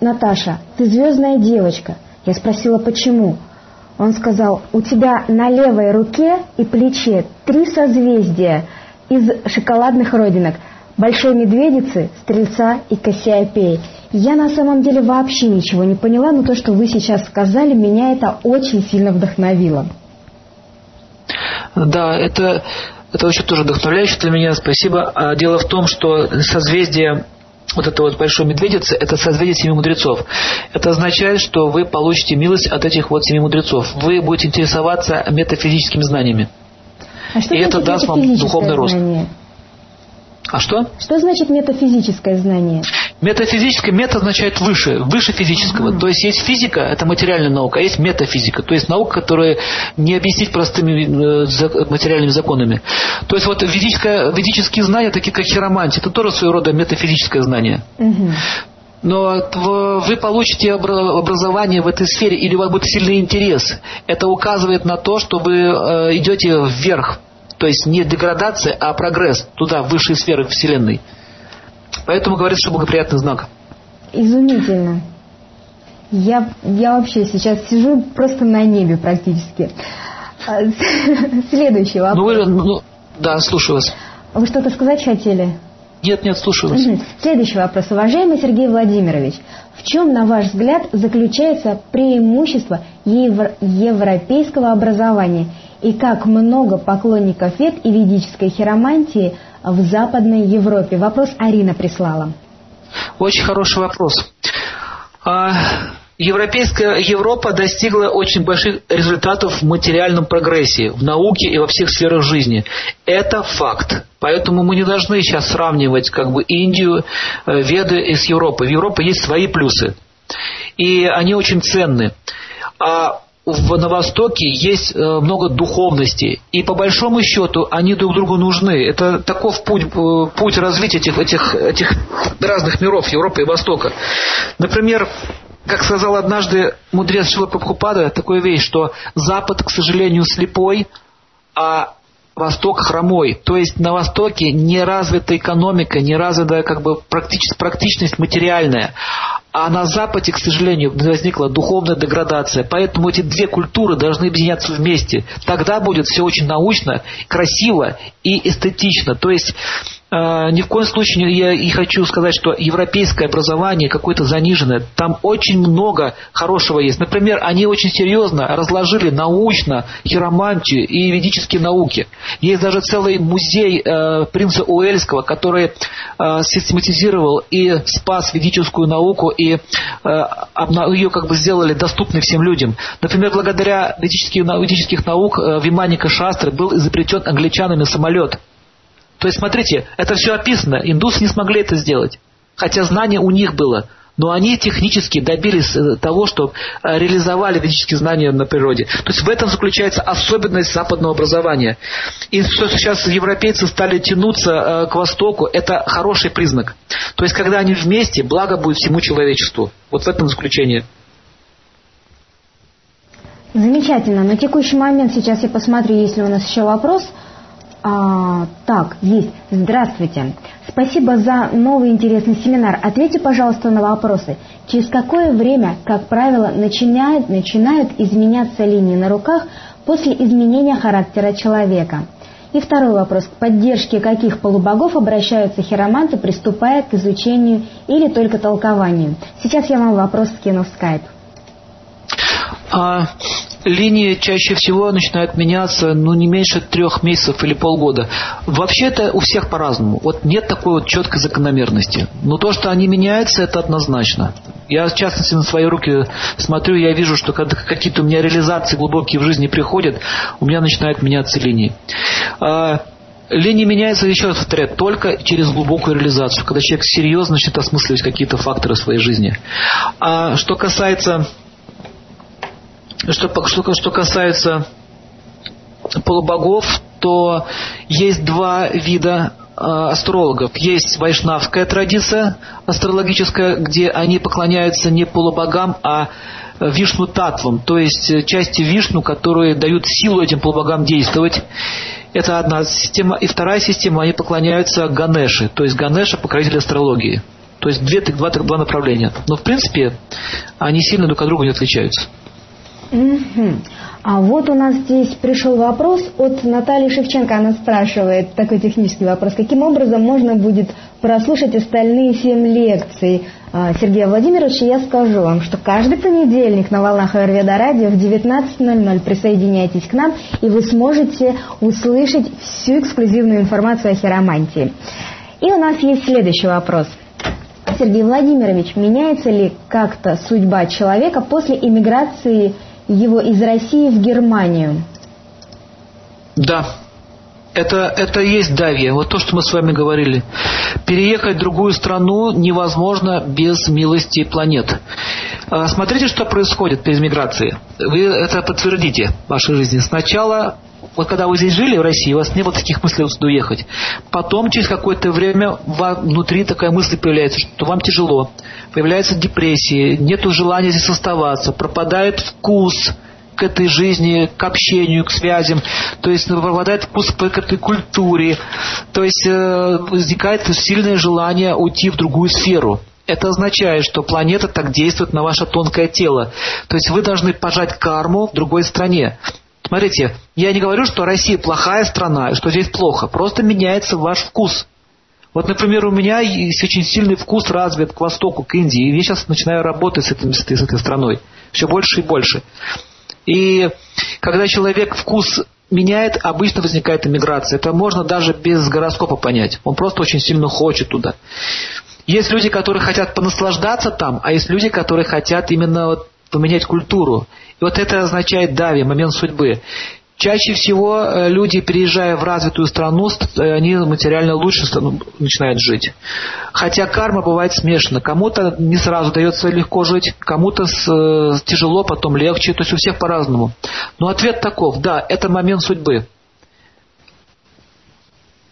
Наташа, ты звездная девочка. Я спросила, почему? Он сказал, у тебя на левой руке и плече три созвездия из шоколадных родинок. Большой медведицы, стрельца и кассиопеи. Я на самом деле вообще ничего не поняла, но то, что вы сейчас сказали, меня это очень сильно вдохновило. Да, это, это очень тоже вдохновляюще для меня, спасибо. А дело в том, что созвездие вот это вот большой медведицы, это созвездие семи мудрецов. Это означает, что вы получите милость от этих вот семи мудрецов. Вы будете интересоваться метафизическими знаниями. А что И это даст вам духовный рост. А что? Что значит метафизическое знание? Метафизическое, мета означает выше, выше физического. Ага. То есть есть физика, это материальная наука, а есть метафизика, то есть наука, которая не объяснить простыми э, материальными законами. То есть вот ведическое, ведические знания, такие как хиромантия, это тоже своего рода метафизическое знание. Угу. Но вы получите образование в этой сфере, или у вас будет сильный интерес. Это указывает на то, что вы э, идете вверх, то есть не деградация, а прогресс туда, в высшие сферы Вселенной. Поэтому говорится, что благоприятный знак. Изумительно. Я, я вообще сейчас сижу просто на небе практически. А, следующий вопрос. Ну, вы, ну, да, слушаю вас. Вы что-то сказать хотели? Нет, нет, слушаю вас. Следующий вопрос. Уважаемый Сергей Владимирович, в чем, на ваш взгляд, заключается преимущество европейского образования и как много поклонников вед и ведической хиромантии в Западной Европе? Вопрос Арина прислала. Очень хороший вопрос. А, Европейская Европа достигла очень больших результатов в материальном прогрессе, в науке и во всех сферах жизни. Это факт. Поэтому мы не должны сейчас сравнивать как бы Индию, э, Веды с Европой. В Европе есть свои плюсы. И они очень ценны. А в, на Востоке есть э, много духовности, и по большому счету они друг другу нужны. Это таков путь, э, путь развития этих, этих, этих разных миров Европы и Востока. Например, как сказал однажды мудрец Шила Прабхупада, такую вещь, что Запад, к сожалению, слепой, а Восток хромой. То есть на Востоке не развита экономика, не развита как бы практич, практичность материальная. А на Западе, к сожалению, возникла духовная деградация. Поэтому эти две культуры должны объединяться вместе. Тогда будет все очень научно, красиво и эстетично. То есть ни в коем случае я и хочу сказать, что европейское образование какое-то заниженное. Там очень много хорошего есть. Например, они очень серьезно разложили научно хиромантию и ведические науки. Есть даже целый музей э, принца Уэльского, который э, систематизировал и спас ведическую науку и э, ее как бы сделали доступной всем людям. Например, благодаря ведических, ведических наук э, Виманика Шастры был изобретен англичанами самолет. То есть, смотрите, это все описано. Индусы не смогли это сделать. Хотя знание у них было. Но они технически добились э, того, что э, реализовали ведические знания на природе. То есть в этом заключается особенность западного образования. И что сейчас европейцы стали тянуться э, к Востоку, это хороший признак. То есть когда они вместе, благо будет всему человечеству. Вот в этом заключение. Замечательно. На текущий момент сейчас я посмотрю, есть ли у нас еще вопрос – а, так, есть. Здравствуйте. Спасибо за новый интересный семинар. Ответьте, пожалуйста, на вопросы. Через какое время, как правило, начинают, начинают изменяться линии на руках после изменения характера человека? И второй вопрос. К поддержке каких полубогов обращаются хироманты, приступая к изучению или только толкованию? Сейчас я вам вопрос скину в скайп. А, линии чаще всего начинают меняться, ну, не меньше трех месяцев или полгода. Вообще это у всех по-разному. Вот нет такой вот четкой закономерности. Но то, что они меняются, это однозначно. Я, в частности, на свои руки смотрю, я вижу, что когда какие-то у меня реализации глубокие в жизни приходят, у меня начинают меняться линии. А, линии меняются, еще раз повторяю, только через глубокую реализацию, когда человек серьезно начинает осмысливать какие-то факторы своей жизни. А что касается что, что, что касается полубогов, то есть два вида а, астрологов. Есть вайшнавская традиция астрологическая, где они поклоняются не полубогам, а вишну татвам, то есть части вишну, которые дают силу этим полубогам действовать. Это одна система. И вторая система, они поклоняются Ганеше, то есть Ганеша покровитель астрологии. То есть две, два, два направления. Но в принципе они сильно друг от друга не отличаются. Угу. А вот у нас здесь пришел вопрос от Натальи Шевченко. Она спрашивает, такой технический вопрос, каким образом можно будет прослушать остальные семь лекций а, Сергея Владимировича. Я скажу вам, что каждый понедельник на волнах Аюрведа радио в 19.00 присоединяйтесь к нам, и вы сможете услышать всю эксклюзивную информацию о хиромантии. И у нас есть следующий вопрос – Сергей Владимирович, меняется ли как-то судьба человека после иммиграции его из России в Германию. Да, это, это и есть давья. Вот то, что мы с вами говорили. Переехать в другую страну невозможно без милости планет. А, смотрите, что происходит при миграции. Вы это подтвердите в вашей жизни. Сначала вот когда вы здесь жили в России, у вас не было таких мыслей сюда уехать. Потом, через какое-то время, внутри такая мысль появляется, что вам тяжело. Появляется депрессия, нет желания здесь оставаться, пропадает вкус к этой жизни, к общению, к связям, то есть пропадает вкус к этой культуре, то есть э, возникает сильное желание уйти в другую сферу. Это означает, что планета так действует на ваше тонкое тело. То есть вы должны пожать карму в другой стране. Смотрите, я не говорю, что Россия плохая страна, что здесь плохо. Просто меняется ваш вкус. Вот, например, у меня есть очень сильный вкус развит к востоку, к Индии. И я сейчас начинаю работать с, этим, с этой страной. Все больше и больше. И когда человек вкус меняет, обычно возникает иммиграция. Это можно даже без гороскопа понять. Он просто очень сильно хочет туда. Есть люди, которые хотят понаслаждаться там, а есть люди, которые хотят именно вот поменять культуру. И вот это означает дави, момент судьбы. Чаще всего э, люди, переезжая в развитую страну, э, они материально лучше начинают жить. Хотя карма бывает смешана. Кому-то не сразу дается легко жить, кому-то э, тяжело, потом легче. То есть у всех по-разному. Но ответ таков. Да, это момент судьбы.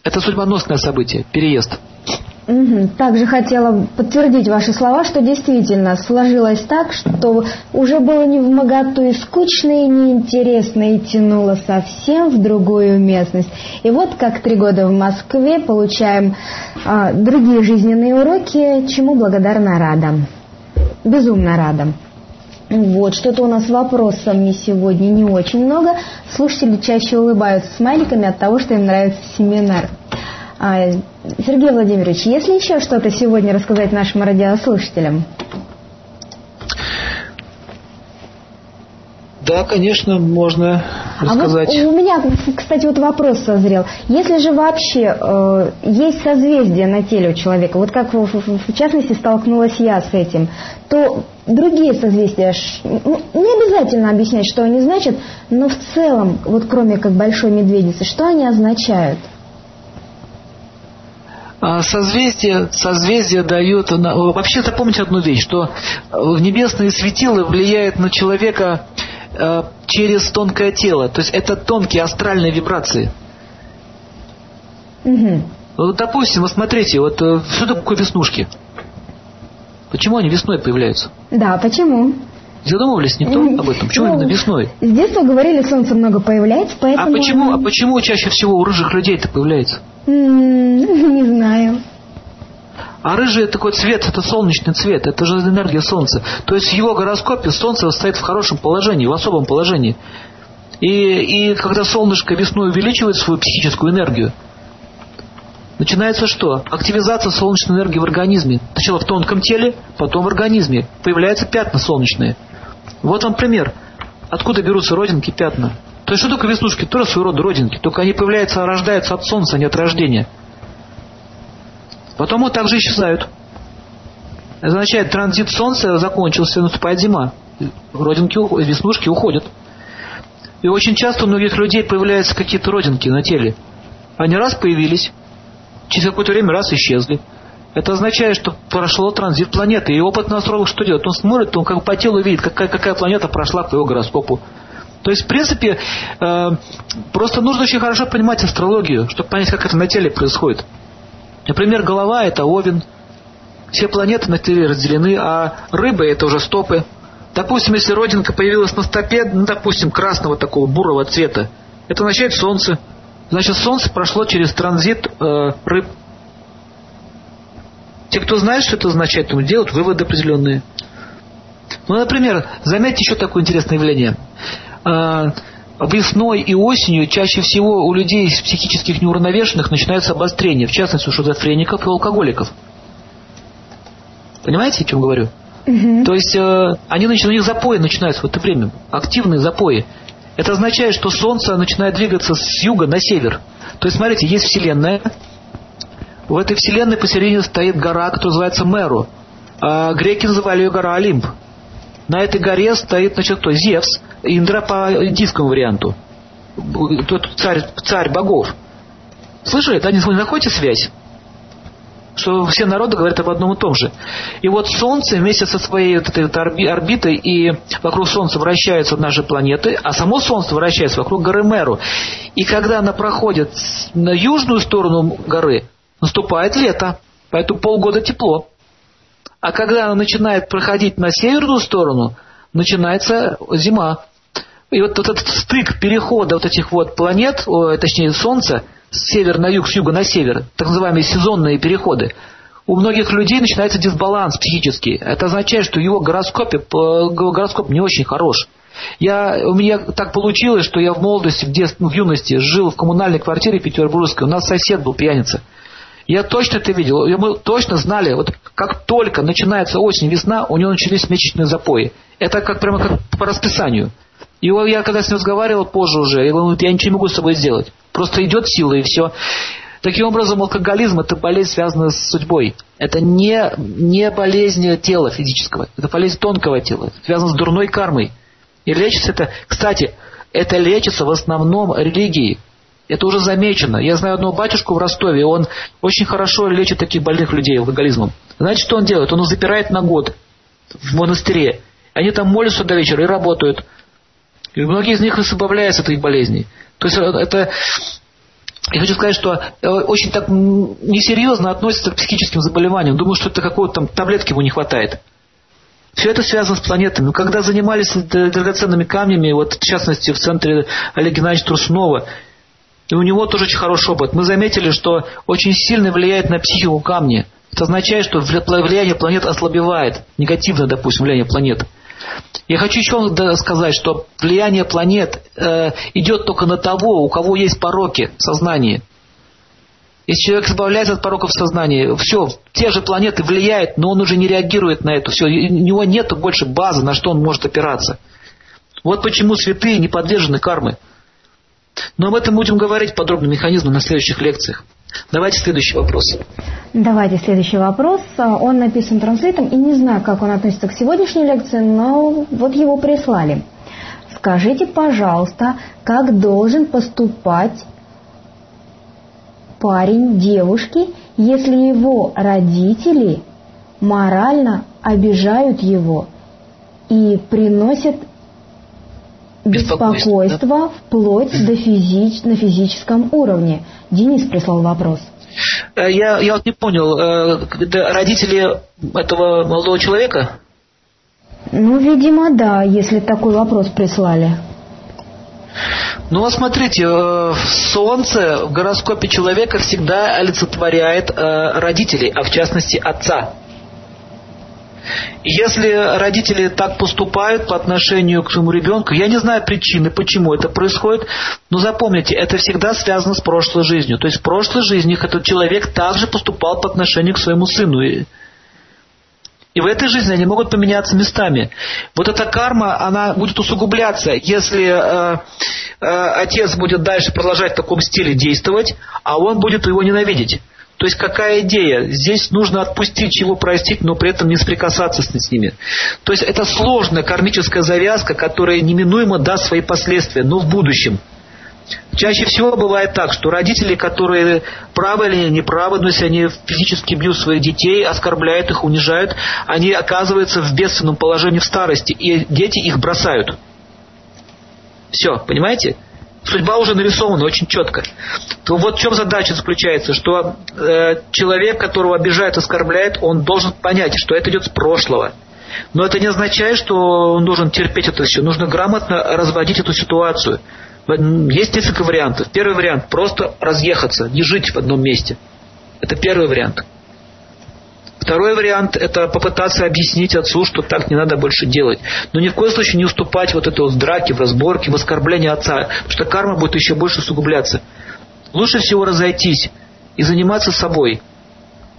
Это судьбоносное событие, переезд. Также хотела подтвердить ваши слова, что действительно сложилось так, что уже было не в моготу и скучно, и неинтересно, и тянуло совсем в другую местность. И вот как три года в Москве получаем а, другие жизненные уроки, чему благодарна рада. Безумно рада. Вот, что-то у нас вопросами сегодня не очень много. Слушатели чаще улыбаются смайликами от того, что им нравится семинар. А, Сергей Владимирович, есть ли еще что-то сегодня рассказать нашим радиослушателям? Да, конечно, можно рассказать. А вот у меня, кстати, вот вопрос созрел. Если же вообще э, есть созвездие на теле у человека, вот как в, в, в частности столкнулась я с этим, то другие созвездия, ну, не обязательно объяснять, что они значат, но в целом, вот кроме как большой медведицы, что они означают? А, созвездие, созвездие дает... Вообще запомните одну вещь, что э, небесные светила влияют на человека э, через тонкое тело. То есть это тонкие астральные вибрации. Угу. Вот, допустим, вот смотрите, вот э, что такое веснушки? Почему они весной появляются? Да, почему? Задумывались никто об этом? Почему ну, именно весной? С детства говорили, солнце много появляется, поэтому... А почему, а почему чаще всего у рыжих людей это появляется? Не знаю. А рыжий такой цвет, это солнечный цвет, это же энергия Солнца. То есть в его гороскопе Солнце стоит в хорошем положении, в особом положении. И, и когда солнышко весной увеличивает свою психическую энергию, начинается что? Активизация солнечной энергии в организме. Сначала в тонком теле, потом в организме. Появляются пятна солнечные. Вот вам пример. Откуда берутся родинки, пятна? То есть что такое веснушки? Тоже своего рода родинки. Только они появляются, рождаются от солнца, а не от рождения. Потом вот также исчезают. Это означает, транзит солнца закончился, наступает зима. Родинки, веснушки уходят. И очень часто у многих людей появляются какие-то родинки на теле. Они раз появились, через какое-то время раз исчезли. Это означает, что прошло транзит планеты. И опытный астролог что делает? Он смотрит, он как по телу видит, какая, какая планета прошла по его гороскопу. То есть, в принципе, э, просто нужно очень хорошо понимать астрологию, чтобы понять, как это на теле происходит. Например, голова – это овен. Все планеты на теле разделены, а рыбы – это уже стопы. Допустим, если родинка появилась на стопе, ну, допустим, красного такого бурого цвета, это означает солнце. Значит, солнце прошло через транзит э, рыб. Те, кто знает, что это означает, там делают выводы определенные. Ну, например, заметьте еще такое интересное явление. А, весной и осенью чаще всего у людей с психических неуравновешенных начинается обострение, в частности у шизофреников и алкоголиков. Понимаете, о чем говорю? Угу. То есть э, они начинают, у них запои начинаются в это время, активные запои. Это означает, что Солнце начинает двигаться с юга на север. То есть, смотрите, есть Вселенная. В этой Вселенной посередине стоит гора, которая называется Меру. А греки называли ее гора Олимп. На этой горе стоит, значит, кто? Зевс, Индра по индийскому варианту. Тот царь, царь богов. Слышали? Да, не находите связь? Что все народы говорят об одном и том же. И вот Солнце вместе со своей вот этой вот орбитой и вокруг Солнца вращаются наши планеты, а само Солнце вращается вокруг горы Меру. И когда она проходит на южную сторону горы, наступает лето. Поэтому полгода тепло. А когда она начинает проходить на северную сторону, начинается зима. И вот этот стык перехода вот этих вот планет, точнее Солнца, с севера на юг, с юга на север, так называемые сезонные переходы, у многих людей начинается дисбаланс психический. Это означает, что его гороскопе, гороскоп не очень хорош. Я, у меня так получилось, что я в молодости, в, детстве, в юности жил в коммунальной квартире петербургской. У нас сосед был пьяница. Я точно это видел. Мы точно знали, вот как только начинается осень, весна, у него начались месячные запои. Это как прямо как по расписанию. И я когда с ним разговаривал позже уже, я говорю, я ничего не могу с собой сделать. Просто идет сила и все. Таким образом, алкоголизм – это болезнь, связанная с судьбой. Это не, не болезнь тела физического, это болезнь тонкого тела, связано с дурной кармой. И лечится это, кстати, это лечится в основном религией. Это уже замечено. Я знаю одного батюшку в Ростове, он очень хорошо лечит таких больных людей алкоголизмом. Знаете, что он делает? Он их запирает на год в монастыре. Они там молятся до вечера и работают. И многие из них избавляются от их болезней. То есть это Я хочу сказать, что э, очень так несерьезно относятся к психическим заболеваниям. Думаю, что это какого-то там таблетки ему не хватает. Все это связано с планетами. Когда занимались драгоценными камнями, вот в частности в центре Олега Геннадьевича Трусунова, и у него тоже очень хороший опыт, мы заметили, что очень сильно влияет на психику камни. Это означает, что влияние планет ослабевает. Негативное, допустим, влияние планет. Я хочу еще сказать, что влияние планет э, идет только на того, у кого есть пороки в сознании. Если человек избавляется от пороков в сознании, все, те же планеты влияют, но он уже не реагирует на это. Все, у него нет больше базы, на что он может опираться. Вот почему святые не подвержены кармы. Но об этом будем говорить подробно механизмы на следующих лекциях. Давайте следующий вопрос. Давайте следующий вопрос. Он написан транслитом, и не знаю, как он относится к сегодняшней лекции, но вот его прислали. Скажите, пожалуйста, как должен поступать парень девушки, если его родители морально обижают его и приносят беспокойство, беспокойство да? вплоть до физич, на физическом уровне. Денис прислал вопрос. Э, я, я вот не понял, э, родители этого молодого человека? Ну, видимо, да, если такой вопрос прислали. Ну вот смотрите, э, Солнце в гороскопе человека всегда олицетворяет родителей, а в частности отца. Если родители так поступают по отношению к своему ребенку, я не знаю причины, почему это происходит, но запомните, это всегда связано с прошлой жизнью. То есть в прошлой жизни этот человек также поступал по отношению к своему сыну. И в этой жизни они могут поменяться местами. Вот эта карма, она будет усугубляться, если э, э, отец будет дальше продолжать в таком стиле действовать, а он будет его ненавидеть. То есть какая идея? Здесь нужно отпустить, чего простить, но при этом не соприкасаться с, ними. То есть это сложная кармическая завязка, которая неминуемо даст свои последствия, но в будущем. Чаще всего бывает так, что родители, которые правы или неправы, но если они физически бьют своих детей, оскорбляют их, унижают, они оказываются в бедственном положении в старости, и дети их бросают. Все, понимаете? Судьба уже нарисована очень четко. То вот в чем задача заключается, что э, человек, которого обижают, оскорбляют, он должен понять, что это идет с прошлого. Но это не означает, что он должен терпеть это все. Нужно грамотно разводить эту ситуацию. Есть несколько вариантов. Первый вариант – просто разъехаться, не жить в одном месте. Это первый вариант. Второй вариант – это попытаться объяснить отцу, что так не надо больше делать. Но ни в коем случае не уступать вот этой вот драке, в разборке, в оскорблении отца, потому что карма будет еще больше усугубляться. Лучше всего разойтись и заниматься собой.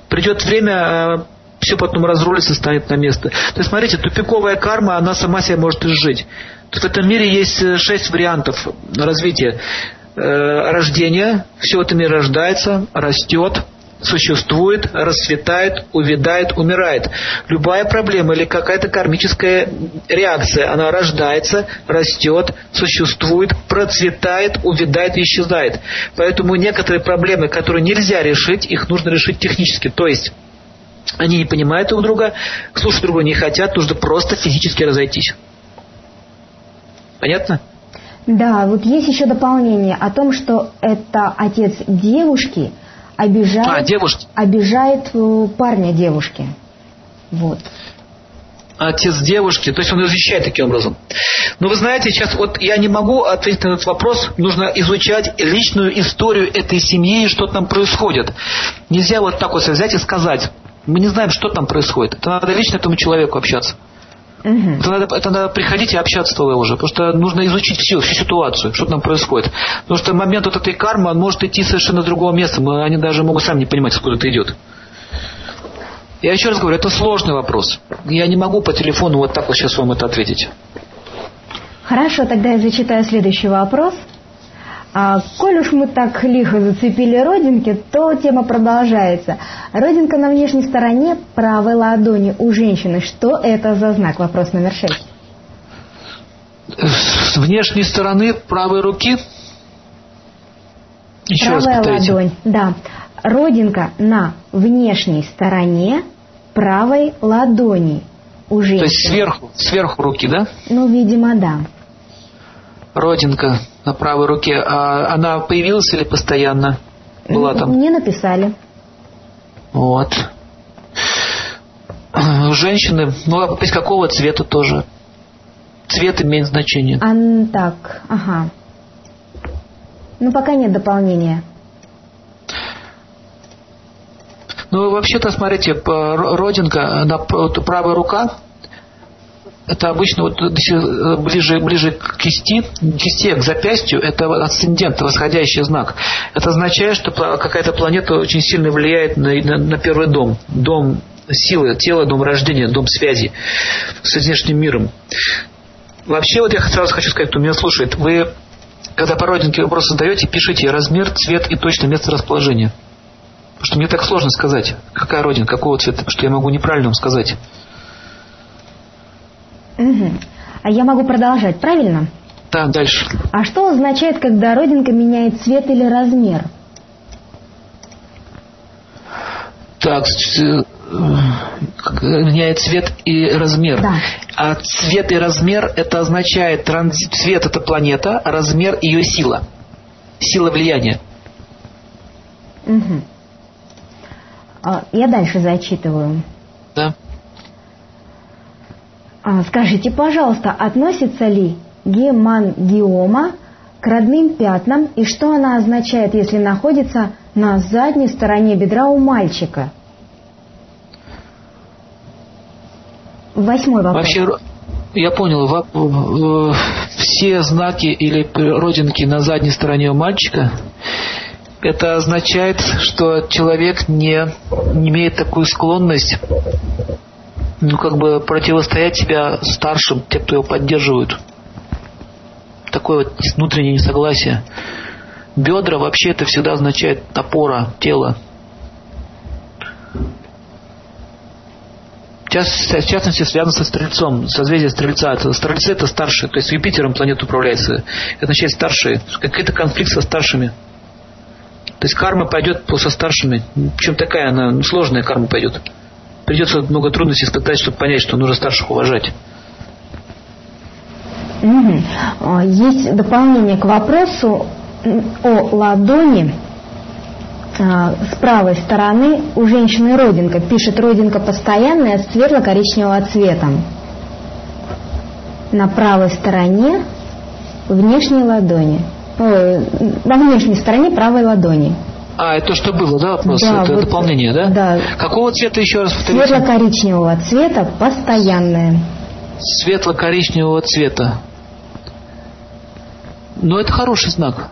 Придет время, а, все потом разрулится, станет на место. То есть, смотрите, тупиковая карма, она сама себя может изжить. В этом мире есть э, шесть вариантов развития. Э, рождение, все в этом мире рождается, растет, существует, расцветает, увядает, умирает. Любая проблема или какая-то кармическая реакция, она рождается, растет, существует, процветает, увядает и исчезает. Поэтому некоторые проблемы, которые нельзя решить, их нужно решить технически. То есть они не понимают друг друга, слушать друг друга не хотят, нужно просто физически разойтись. Понятно? Да, вот есть еще дополнение о том, что это отец девушки – обижает, а, девушки. обижает э, парня девушки. Вот. Отец девушки, то есть он извещает таким образом. Но вы знаете, сейчас вот я не могу ответить на этот вопрос, нужно изучать личную историю этой семьи и что там происходит. Нельзя вот так вот взять и сказать. Мы не знаем, что там происходит. Это надо лично этому человеку общаться. Угу. Это, надо, это надо приходить и общаться тогда уже, потому что нужно изучить всю, всю ситуацию, что там происходит. Потому что момент вот этой кармы, он может идти совершенно с другого места, мы, они даже могут сами не понимать, откуда это идет. Я еще раз говорю, это сложный вопрос. Я не могу по телефону вот так вот сейчас вам это ответить. Хорошо, тогда я зачитаю следующий вопрос – а коль уж мы так лихо зацепили родинки, то тема продолжается. Родинка на внешней стороне правой ладони у женщины. Что это за знак? Вопрос номер шесть. С внешней стороны правой руки? Еще Правая раз ладонь, да. Родинка на внешней стороне правой ладони у женщины. То есть сверху, сверху руки, да? Ну, видимо, да. Родинка на правой руке, а она появилась или постоянно была там? Мне написали. Вот. Женщины, ну, из какого цвета тоже? Цвет имеет значение. А, так, ага. Ну, пока нет дополнения. Ну, вообще-то, смотрите, родинка, на правая рука, это обычно вот ближе, ближе к кисти, к к запястью, это асцендент, восходящий знак. Это означает, что какая-то планета очень сильно влияет на, на, на первый дом, дом силы, тело, дом рождения, дом связи с внешним миром. Вообще, вот я сразу хочу сказать, кто меня слушает, вы, когда по родинке вопрос задаете, пишите размер, цвет и точное место расположения. Потому что мне так сложно сказать, какая родинка, какого цвета, что я могу неправильно вам сказать. Угу. А я могу продолжать, правильно? Да, дальше. А что означает, когда родинка меняет цвет или размер? Так, меняет цвет и размер. Да. А цвет и размер это означает транзит. Цвет это планета, а размер ее сила. Сила влияния. Угу. Я дальше зачитываю. Да. А, скажите, пожалуйста, относится ли гемангиома к родным пятнам и что она означает, если находится на задней стороне бедра у мальчика? Восьмой вопрос. Вообще, я понял, все знаки или родинки на задней стороне у мальчика, это означает, что человек не, не имеет такую склонность ну, как бы противостоять себя старшим, те, кто его поддерживают. Такое вот внутреннее несогласие. Бедра вообще это всегда означает опора тела. в частности, связано со Стрельцом, созвездие Стрельца. Стрельцы это старшие, то есть Юпитером планета управляется. Это означает старшие. Какой-то конфликт со старшими. То есть карма пойдет со старшими. Причем такая она сложная карма пойдет. Придется много трудностей испытать, чтобы понять, что нужно старших уважать. Угу. Есть дополнение к вопросу о ладони а, с правой стороны у женщины родинка. Пишет родинка постоянная светло-коричневого цвета. На правой стороне внешней ладони. Ой, на внешней стороне правой ладони. А, это что было, да, вопрос? Да, это вот, дополнение, да? Да. Какого цвета еще раз повторите? Светло-коричневого цвета, постоянное. Светло-коричневого цвета. Но это хороший знак.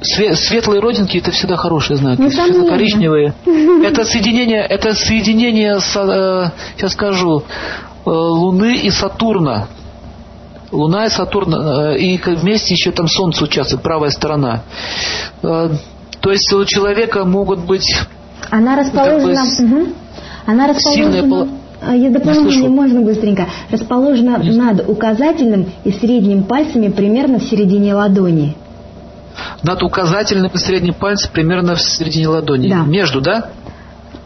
Светлые родинки это всегда хороший знак. Светло-коричневые. Это соединение, это соединение, с, э, сейчас скажу, э, Луны и Сатурна. Луна и Сатурн, э, и вместе еще там Солнце участвует, правая сторона. Э, то есть у человека могут быть... Она расположена... Как бы, угу. Она расположена... Сильная а, я дополнение можно быстренько. Расположена Нет. над указательным и средним пальцами примерно в середине ладони. Над указательным и средним пальцем примерно в середине ладони. Да. Между, да?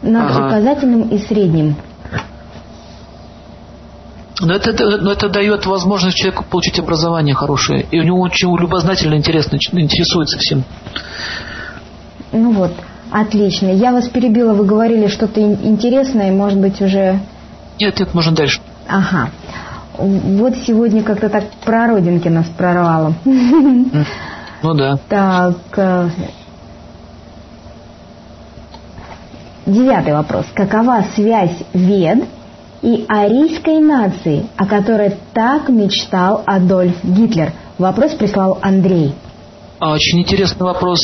Над ага. указательным и средним. Но это, но это дает возможность человеку получить образование хорошее. И у него очень любознательно интересно, интересуется всем. Ну вот, отлично. Я вас перебила, вы говорили что-то интересное, может быть, уже... Нет, нет, можно дальше. Ага. Вот сегодня как-то так про родинки нас прорвало. Ну да. Так. Э, девятый вопрос. Какова связь вед и арийской нации, о которой так мечтал Адольф Гитлер? Вопрос прислал Андрей. А, очень интересный вопрос.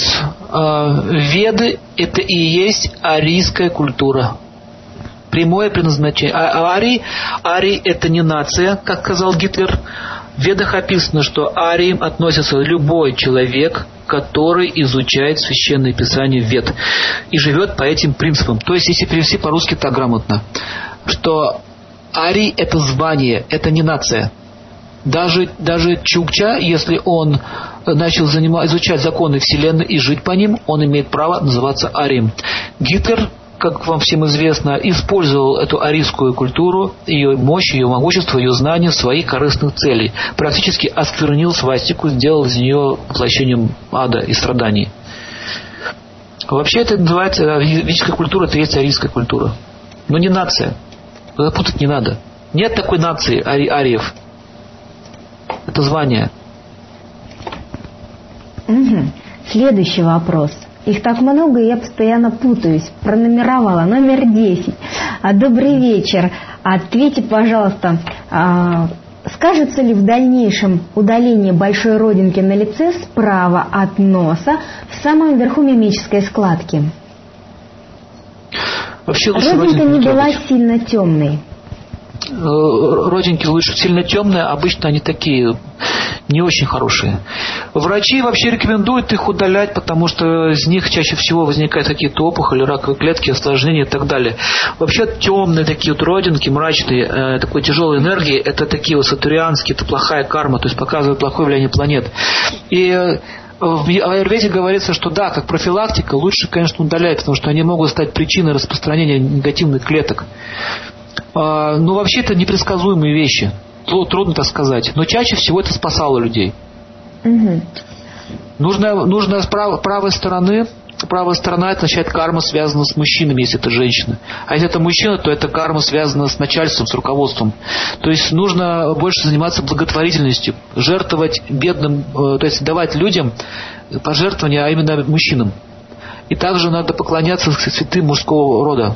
А, веды – это и есть арийская культура. Прямое предназначение. А арий, арий – это не нация, как сказал Гитлер. В ведах описано, что арием относится любой человек, который изучает священное писание вед и живет по этим принципам. То есть, если перевести по-русски так грамотно, что арий – это звание, это не нация. Даже, даже Чукча, если он начал занимать, изучать законы Вселенной и жить по ним, он имеет право называться Арием. Гитлер как вам всем известно, использовал эту арийскую культуру, ее мощь, ее могущество, ее знания в своих корыстных целей. Практически осквернил свастику, сделал из нее воплощением ада и страданий. Вообще это называется ведическая культура, это есть арийская культура. Но не нация. Запутать не надо. Нет такой нации ари ариев. Это звание. Угу. Следующий вопрос. Их так много, и я постоянно путаюсь. Пронумеровала. Номер 10. А, добрый вечер. Ответьте, пожалуйста, а, скажется ли в дальнейшем удаление большой родинки на лице справа от носа в самом верху мимической складки? Вообще лучше Родинка не была сильно темной. Э, родинки лучше сильно темные, обычно они такие не очень хорошие. Врачи вообще рекомендуют их удалять, потому что из них чаще всего возникают какие-то опухоли, раковые клетки, осложнения и так далее. Вообще темные такие вот родинки, мрачные, э, такой тяжелой энергии, это такие вот сатурианские, это плохая карма, то есть показывает плохое влияние планет. И э, в аюрведе говорится, что да, как профилактика, лучше, конечно, удалять, потому что они могут стать причиной распространения негативных клеток. А, ну, вообще это непредсказуемые вещи. Трудно так сказать. Но чаще всего это спасало людей. Угу. Нужно, нужно с прав, правой стороны правая сторона это означает карма связана с мужчинами, если это женщина. А если это мужчина, то это карма связана с начальством, с руководством. То есть нужно больше заниматься благотворительностью, жертвовать бедным, э, то есть давать людям пожертвования, а именно мужчинам. И также надо поклоняться святым мужского рода.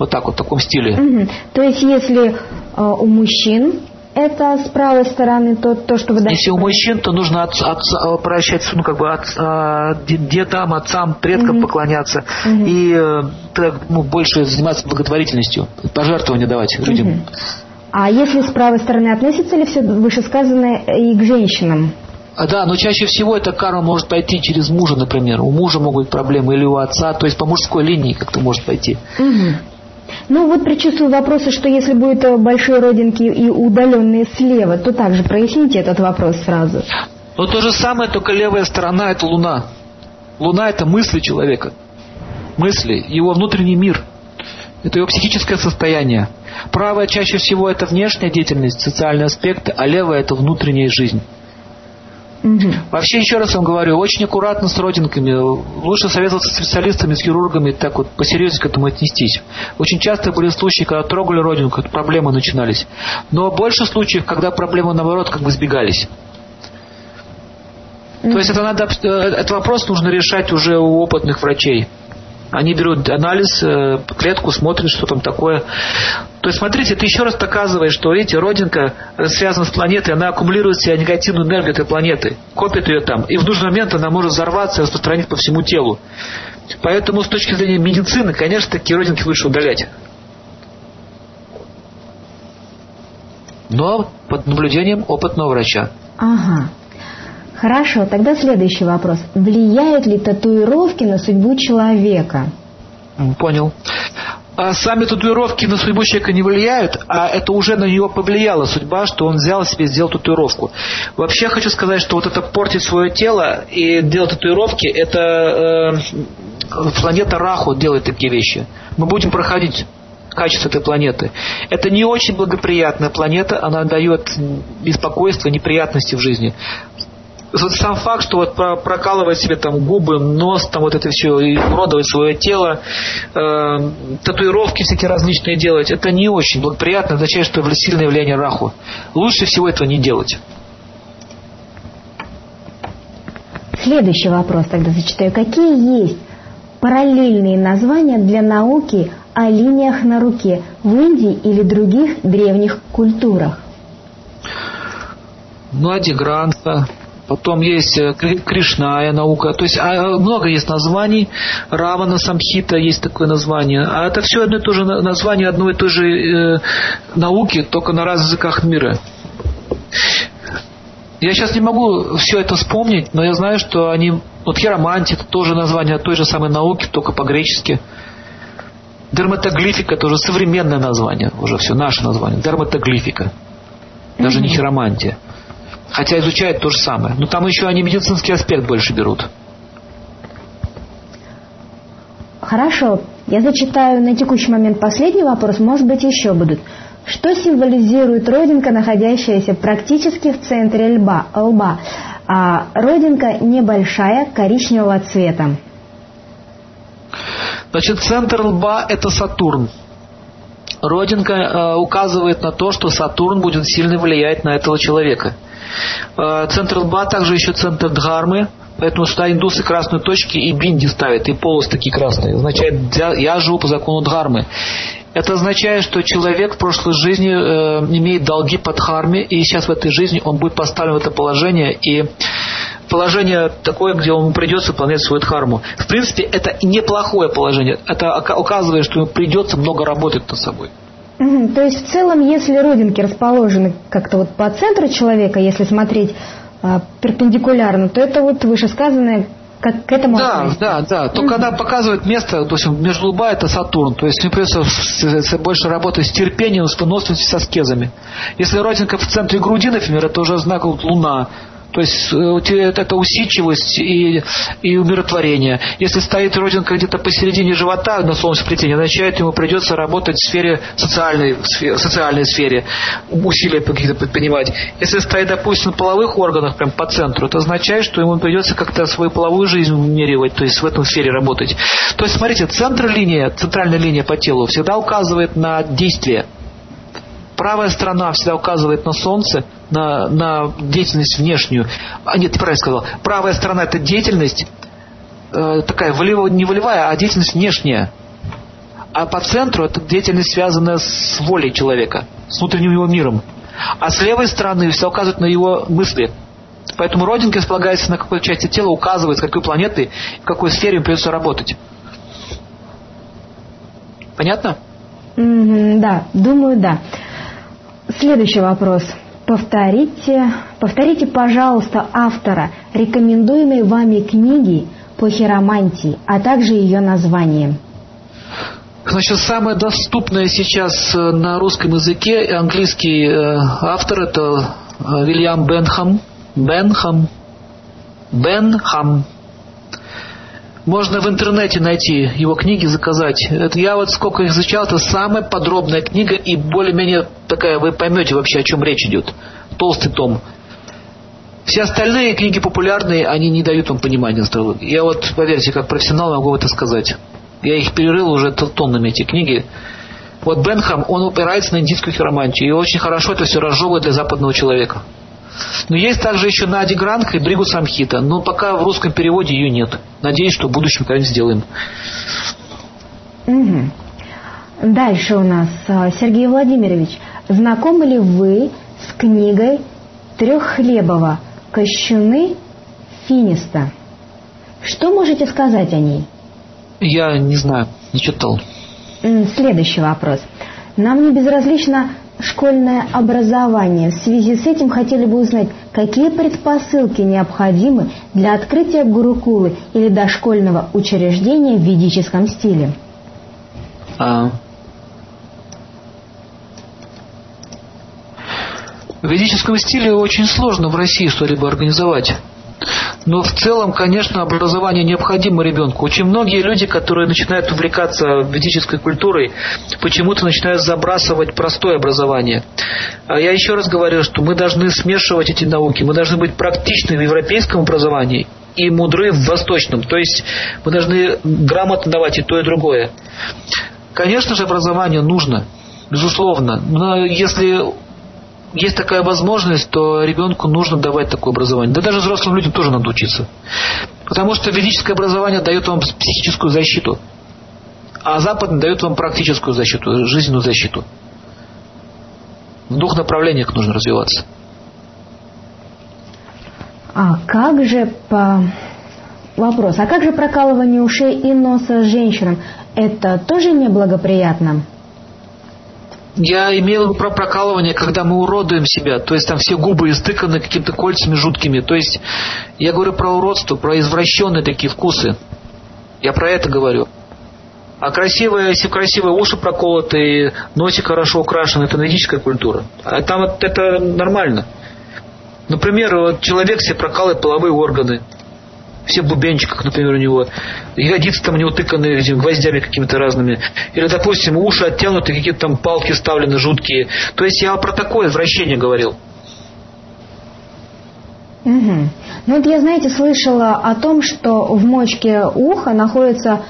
Вот так вот, в таком стиле. Угу. То есть, если э, у мужчин это с правой стороны то, то что вы Если у мужчин, то нужно от, от, э, прощать, ну, как бы от, а, дедам, отцам, предкам угу. поклоняться. Угу. И так, ну, больше заниматься благотворительностью, пожертвования давать людям. Угу. А если с правой стороны относится ли все вышесказанное и к женщинам? А, да, но чаще всего эта карма может пойти через мужа, например. У мужа могут быть проблемы или у отца, то есть по мужской линии как-то может пойти. Угу. Ну вот предчувствую вопросы, что если будут э, большие родинки и удаленные слева, то также проясните этот вопрос сразу. Но то же самое, только левая сторона – это Луна. Луна – это мысли человека. Мысли, его внутренний мир. Это его психическое состояние. Правая чаще всего это внешняя деятельность, социальные аспекты, а левая это внутренняя жизнь. Угу. Вообще, еще раз вам говорю, очень аккуратно с родинками. Лучше советоваться с специалистами, с хирургами, так вот посерьезнее к этому отнестись. Очень часто были случаи, когда трогали родинку, проблемы начинались. Но больше случаев, когда проблемы, наоборот, как бы сбегались. То есть это надо, э, этот вопрос нужно решать уже у опытных врачей. Они берут анализ, э, клетку, смотрят, что там такое. То есть, смотрите, ты еще раз доказываешь, что, видите, родинка связана с планетой, она аккумулирует в себя негативную энергию этой планеты, копит ее там, и в нужный момент она может взорваться и распространить по всему телу. Поэтому, с точки зрения медицины, конечно, такие родинки лучше удалять. Но под наблюдением опытного врача. Ага. Хорошо, тогда следующий вопрос. Влияют ли татуировки на судьбу человека? Понял. А сами татуировки на судьбу человека не влияют, а это уже на него повлияла судьба, что он взял себе сделал татуировку. Вообще хочу сказать, что вот это портить свое тело и делать татуировки, это э, планета Раху делает такие вещи. Мы будем проходить качество этой планеты. Это не очень благоприятная планета, она дает беспокойство, неприятности в жизни сам факт, что вот прокалывать себе там губы, нос, там вот это все, и уродовать свое тело, э, татуировки всякие различные делать, это не очень благоприятно, означает, что сильное влияние раху. Лучше всего этого не делать. Следующий вопрос тогда зачитаю. Какие есть параллельные названия для науки о линиях на руке в Индии или других древних культурах? Ну, Адигранта, Потом есть э, Кришная наука. То есть а, много есть названий. Равана Самхита есть такое название. А это все одно и то же название одной и той же э, науки, только на разных языках мира. Я сейчас не могу все это вспомнить, но я знаю, что они... Вот хиромантия это тоже название той же самой науки, только по-гречески. Дерматоглифика тоже современное название, уже все наше название. Дерматоглифика. Даже не хиромантия. Хотя изучают то же самое. Но там еще они медицинский аспект больше берут. хорошо, я зачитаю на текущий момент последний вопрос, может быть, еще будут. Что символизирует родинка, находящаяся практически в центре лба? лба? А родинка небольшая, коричневого цвета. Значит, центр лба – это Сатурн. Родинка э, указывает на то, что Сатурн будет сильно влиять на этого человека. Э, центр лба также еще центр дхармы, поэтому сюда индусы красные точки и бинди ставят, и полосы такие красные. Означает, я живу по закону дхармы. Это означает, что человек в прошлой жизни э, имеет долги под дхарме, и сейчас в этой жизни он будет поставлен в это положение, и положение такое, где ему придется выполнять свою дхарму. В принципе, это неплохое положение. Это указывает, что ему придется много работать над собой. Угу. То есть в целом, если родинки расположены как-то вот по центру человека, если смотреть э, перпендикулярно, то это вот вышесказанное как к этому Да, относится. да, да. То mm когда показывает место, то есть между лба это Сатурн, то есть мне придется больше работать с терпением, с выносливостью, с аскезами. Если родинка в центре груди, например, это уже знак вот, Луна. То есть э, это усидчивость и, и умиротворение. Если стоит родинка где-то посередине живота на солнечном сплетении, означает, ему придется работать в сфере социальной, в социальной сфере, усилия какие-то предпринимать. Если стоит, допустим, на половых органах, прям по центру, это означает, что ему придется как-то свою половую жизнь умеривать, то есть в этом сфере работать. То есть, смотрите, центр линия, центральная линия по телу всегда указывает на действие. Правая сторона всегда указывает на Солнце, на, на деятельность внешнюю. А нет, ты правильно сказал. Правая сторона это деятельность э, такая волевая, не волевая, а деятельность внешняя. А по центру это деятельность, связанная с волей человека, с внутренним его миром. А с левой стороны все указывает на его мысли. Поэтому родинка располагается на какой части тела, указывает, с какой планеты, в какой сфере им придется работать. Понятно? Mm-hmm, да, думаю, да. Следующий вопрос. Повторите, повторите, пожалуйста, автора рекомендуемой вами книги по хиромантии, а также ее название. Значит, самое доступное сейчас э, на русском языке английский э, автор это э, Вильям Бенхам. Бенхам. Бенхам. Можно в интернете найти его книги, заказать. Это я вот сколько их изучал, это самая подробная книга и более-менее такая, вы поймете вообще, о чем речь идет. Толстый том. Все остальные книги популярные, они не дают вам понимания астрологии. Я вот, поверьте, как профессионал могу это сказать. Я их перерыл уже тоннами, эти книги. Вот Бенхам, он опирается на индийскую хиромантию. И очень хорошо это все разжевывает для западного человека. Но есть также еще Нади Гранка и Бригу Самхита, но пока в русском переводе ее нет. Надеюсь, что в будущем когда-нибудь сделаем. Угу. Дальше у нас а, Сергей Владимирович. Знакомы ли вы с книгой Треххлебова «Кощуны Финиста»? Что можете сказать о ней? Я не знаю, не читал. Следующий вопрос. Нам не безразлично школьное образование. В связи с этим хотели бы узнать, какие предпосылки необходимы для открытия гурукулы или дошкольного учреждения в ведическом стиле? А. В ведическом стиле очень сложно в России что-либо организовать. Но в целом, конечно, образование необходимо ребенку. Очень многие люди, которые начинают увлекаться ведической культурой, почему-то начинают забрасывать простое образование. А я еще раз говорю, что мы должны смешивать эти науки. Мы должны быть практичны в европейском образовании и мудры в восточном. То есть мы должны грамотно давать и то, и другое. Конечно же, образование нужно, безусловно. Но если есть такая возможность, то ребенку нужно давать такое образование. Да даже взрослым людям тоже надо учиться. Потому что ведическое образование дает вам психическую защиту, а западное дает вам практическую защиту, жизненную защиту. В двух направлениях нужно развиваться. А как же по... Вопрос. А как же прокалывание ушей и носа женщинам? Это тоже неблагоприятно? Я имел про прокалывание, когда мы уродуем себя, то есть там все губы истыканы какими-то кольцами жуткими. То есть я говорю про уродство, про извращенные такие вкусы. Я про это говорю. А красивые, если красивые уши проколоты, носик хорошо украшен, это ведическая культура. А там это нормально. Например, вот человек себе прокалывает половые органы. Все в бубенчиках, например, у него, ягодицы там у него тыканы этими гвоздями какими-то разными, или, допустим, уши оттянуты, какие-то там палки вставлены жуткие. То есть я про такое извращение говорил. Угу. Ну вот я, знаете, слышала о том, что в мочке уха находятся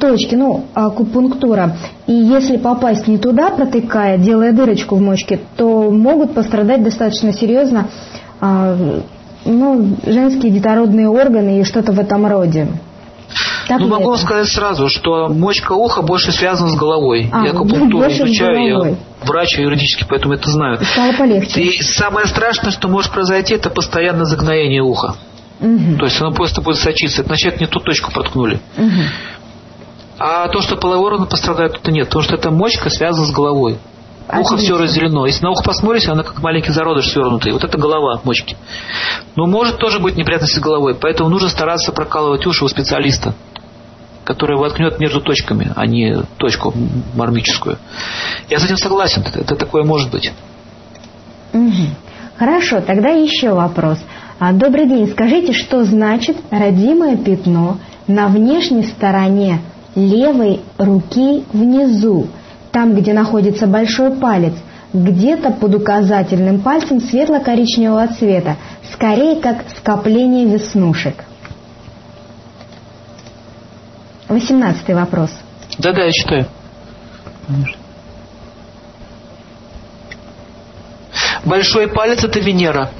точки, ну, акупунктура. И если попасть не туда, протыкая, делая дырочку в мочке, то могут пострадать достаточно серьезно а, ну, женские детородные органы и что-то в этом роде. Так ну, могу это? сказать сразу, что мочка уха больше связана с головой. А, я акупунктуру изучаю, я врач юридически, поэтому это знаю. Стало полегче. И самое страшное, что может произойти, это постоянное загноение уха. Угу. То есть оно просто будет сочиться. Это значит, не ту точку проткнули. Угу. А то, что половой орган пострадает, это нет. Потому что эта мочка связана с головой. Ухо все разделено. Если на ухо посмотрите, она как маленький зародыш свернутый. Вот это голова мочки. Но может тоже быть неприятность с головой. Поэтому нужно стараться прокалывать уши у специалиста, который воткнет между точками, а не точку мармическую. Я с этим согласен. Это, такое может быть. Угу. Хорошо, тогда еще вопрос. А, добрый день. Скажите, что значит родимое пятно на внешней стороне левой руки внизу, там, где находится большой палец, где-то под указательным пальцем светло-коричневого цвета, скорее как скопление веснушек. Восемнадцатый вопрос. Да-да, я читаю. Большой палец – это Венера.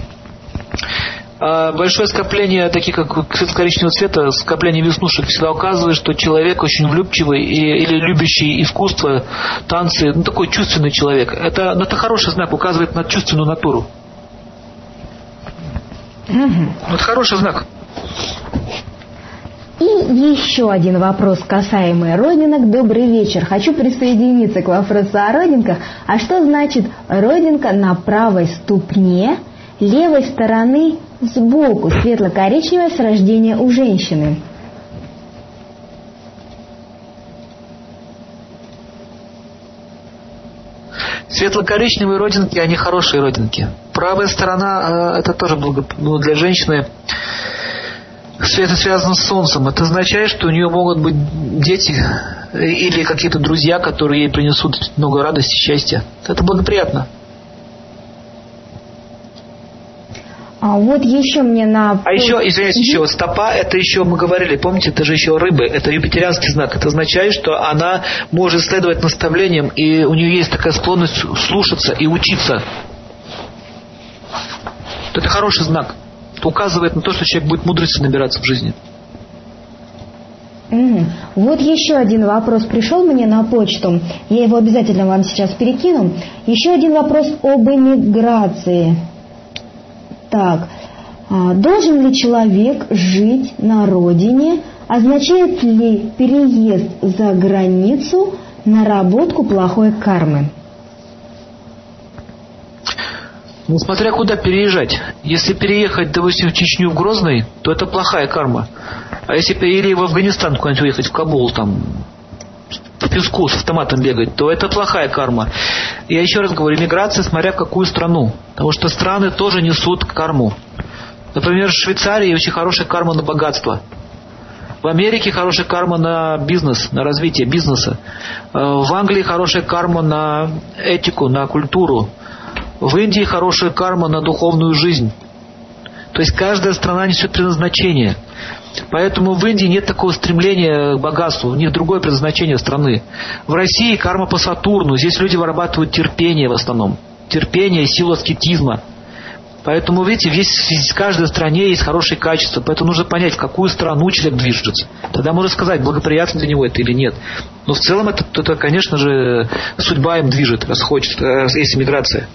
А большое скопление, такие как коричневого цвета, скопление веснушек всегда указывает, что человек очень влюбчивый и, или любящий искусство, танцы, ну такой чувственный человек. Это, ну, это хороший знак, указывает на чувственную натуру. Угу. Это хороший знак. И еще один вопрос, касаемый родинок. Добрый вечер. Хочу присоединиться к вопросу о родинках. А что значит родинка на правой ступне левой стороны сбоку светло-коричневое с рождения у женщины. Светло-коричневые родинки, они хорошие родинки. Правая сторона, э, это тоже ну, для женщины свет связан с солнцем. Это означает, что у нее могут быть дети или какие-то друзья, которые ей принесут много радости, счастья. Это благоприятно. А вот еще мне на... А еще, извиняюсь, еще стопа, это еще мы говорили, помните, это же еще рыбы, это юпитерианский знак. Это означает, что она может следовать наставлениям, и у нее есть такая склонность слушаться и учиться. Это хороший знак. Это указывает на то, что человек будет мудрости набираться в жизни. Угу. Вот еще один вопрос пришел мне на почту. Я его обязательно вам сейчас перекину. Еще один вопрос об эмиграции. Так, а, должен ли человек жить на родине? Означает ли переезд за границу наработку плохой кармы? Ну, смотря куда переезжать. Если переехать, допустим, в Чечню, в Грозный, то это плохая карма. А если или в Афганистан куда-нибудь уехать, в Кабул, там, по песку с автоматом бегать, то это плохая карма. Я еще раз говорю, миграция, смотря в какую страну. Потому что страны тоже несут карму. Например, в Швейцарии очень хорошая карма на богатство. В Америке хорошая карма на бизнес, на развитие бизнеса. Э, в Англии хорошая карма на этику, на культуру. В Индии хорошая карма на духовную жизнь. То есть каждая страна несет предназначение. Поэтому в Индии нет такого стремления к богатству, у них другое предназначение страны. В России карма по Сатурну, здесь люди вырабатывают терпение в основном. Терпение и силу аскетизма. Поэтому, видите, весь, в каждой стране есть хорошие качества. Поэтому нужно понять, в какую страну человек движется. Тогда можно сказать, благоприятно для него это или нет. Но в целом это, это конечно же, судьба им движет, раз хочет, э, есть миграция.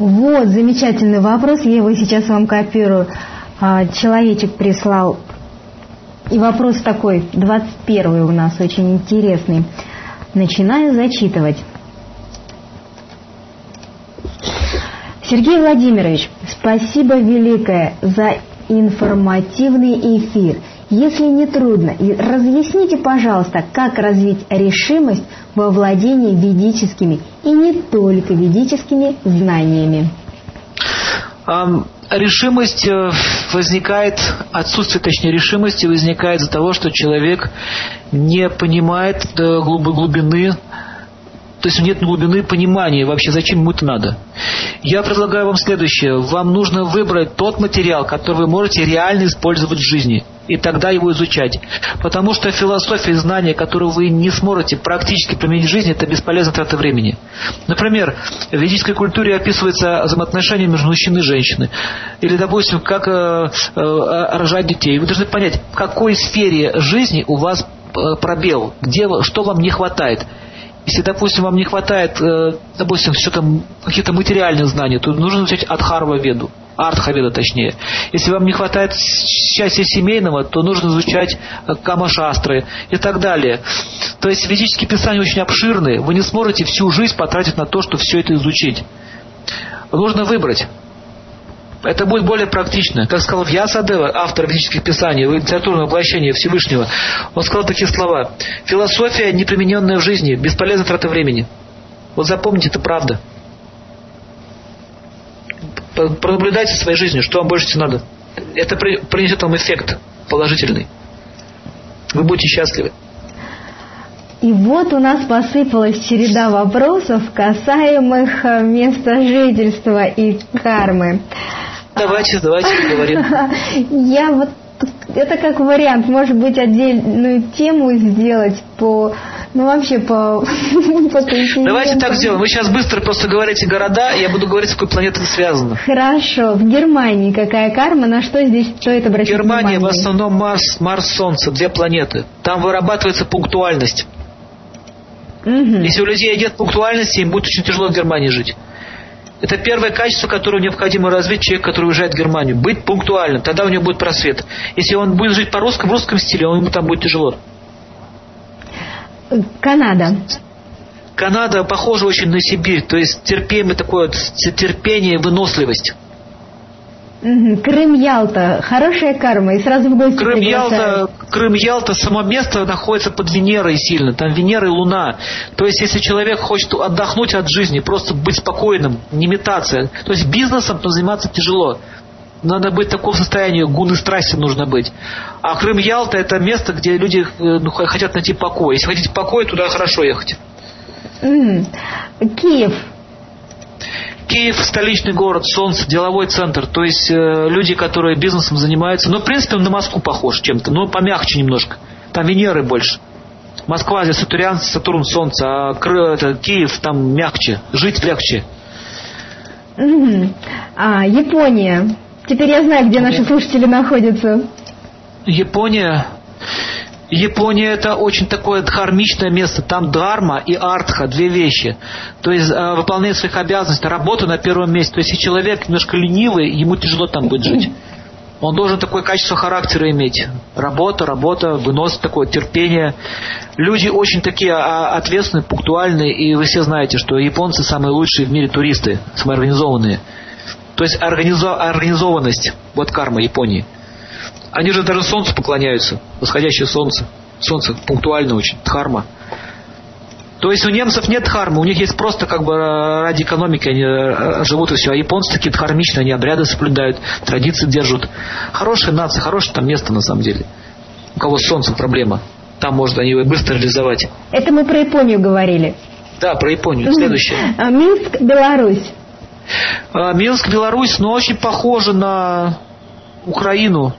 Вот, замечательный вопрос, я его сейчас вам копирую. А, человечек прислал. И вопрос такой, 21 у нас очень интересный. Начинаю зачитывать. Сергей Владимирович, спасибо великое за информативный эфир. Если не трудно, разъясните, пожалуйста, как развить решимость во владении ведическими и не только ведическими знаниями. решимость э, возникает, отсутствие, точнее, решимости возникает из-за того, что человек не понимает глубины то есть нет глубины понимания вообще, зачем ему это надо. Я предлагаю вам следующее. Вам нужно выбрать тот материал, который вы можете реально использовать в жизни. И тогда его изучать. Потому что философия и знания, которые вы не сможете практически применить в жизни, это бесполезная трата времени. Например, в ведической культуре описывается взаимоотношения между мужчиной и женщиной. Или, допустим, как э, э, рожать детей. Вы должны понять, в какой сфере жизни у вас э, пробел, где, что вам не хватает. Если, допустим, вам не хватает, э, допустим, там каких-то материальных знаний, то нужно взять Адхарва Веду, Артхаведа точнее. Если вам не хватает счастья семейного, то нужно изучать э, Камашастры и так далее. То есть ведические писания очень обширные, вы не сможете всю жизнь потратить на то, чтобы все это изучить. Нужно выбрать. Это будет более практично. Как сказал Вьясадева, автор ведических писаний, литературного воплощения Всевышнего, он сказал такие слова. Философия, не примененная в жизни, бесполезная трата времени. Вот запомните, это правда. Пронаблюдайте своей жизнью, что вам больше всего надо. Это принесет вам эффект положительный. Вы будете счастливы. И вот у нас посыпалась череда вопросов, касаемых э, места жительства и кармы. Давайте, давайте поговорим. Я вот это как вариант, может быть, отдельную тему сделать по, ну вообще по, по Давайте так сделаем. Вы сейчас быстро просто говорите города, я буду говорить, с какой планетой связано. Хорошо. В Германии какая карма, на что здесь стоит обратить Германия внимание? в основном Марс, Марс, Солнце, две планеты. Там вырабатывается пунктуальность. Угу. Если у людей нет пунктуальности, им будет очень тяжело в Германии жить. Это первое качество, которое необходимо развить человек, который уезжает в Германию. Быть пунктуальным, тогда у него будет просвет. Если он будет жить по-русски, в русском стиле, ему там будет тяжело. Канада. Канада похожа очень на Сибирь, то есть терпение, такое терпение, выносливость. Крым Ялта, хорошая карма, и сразу в гости Крым Ялта, Крым Ялта, само место находится под Венерой сильно, там Венера и Луна. То есть, если человек хочет отдохнуть от жизни, просто быть спокойным, не метаться, то есть бизнесом заниматься тяжело. Надо быть в таком состоянии, гуны страсти нужно быть. А Крым Ялта это место, где люди э, ну, хотят найти покой. Если хотите покой, туда хорошо ехать. Mm. Киев, Киев столичный город, солнце, деловой центр. То есть э, люди, которые бизнесом занимаются. Ну, в принципе, он на Москву похож чем-то, но помягче немножко. Там Венеры больше. Москва здесь Сатурян, Сатурн, Солнце, а Кры, это, Киев там мягче, жить легче. А, Япония. Теперь я знаю, где наши слушатели находятся. Япония. Япония это очень такое дхармичное место. Там дхарма и артха, две вещи. То есть э, выполнение своих обязанностей, работа на первом месте. То есть если человек немножко ленивый, ему тяжело там будет жить. Он должен такое качество характера иметь. Работа, работа, вынос такое, терпение. Люди очень такие а, ответственные, пунктуальные, и вы все знаете, что японцы самые лучшие в мире туристы, самые организованные. То есть организованность, вот карма Японии. Они же даже солнцу поклоняются, восходящее солнце. Солнце пунктуально очень, дхарма. То есть у немцев нет дхармы, у них есть просто как бы ради экономики они э, живут и все. А японцы такие дхармичные, они обряды соблюдают, традиции держат. Хорошая нация, хорошее там место на самом деле. У кого с солнцем проблема, там можно они его быстро реализовать. Это мы про Японию говорили. Да, про Японию. Следующее. А, Минск, Беларусь. А, Минск, Беларусь, но очень похоже на Украину.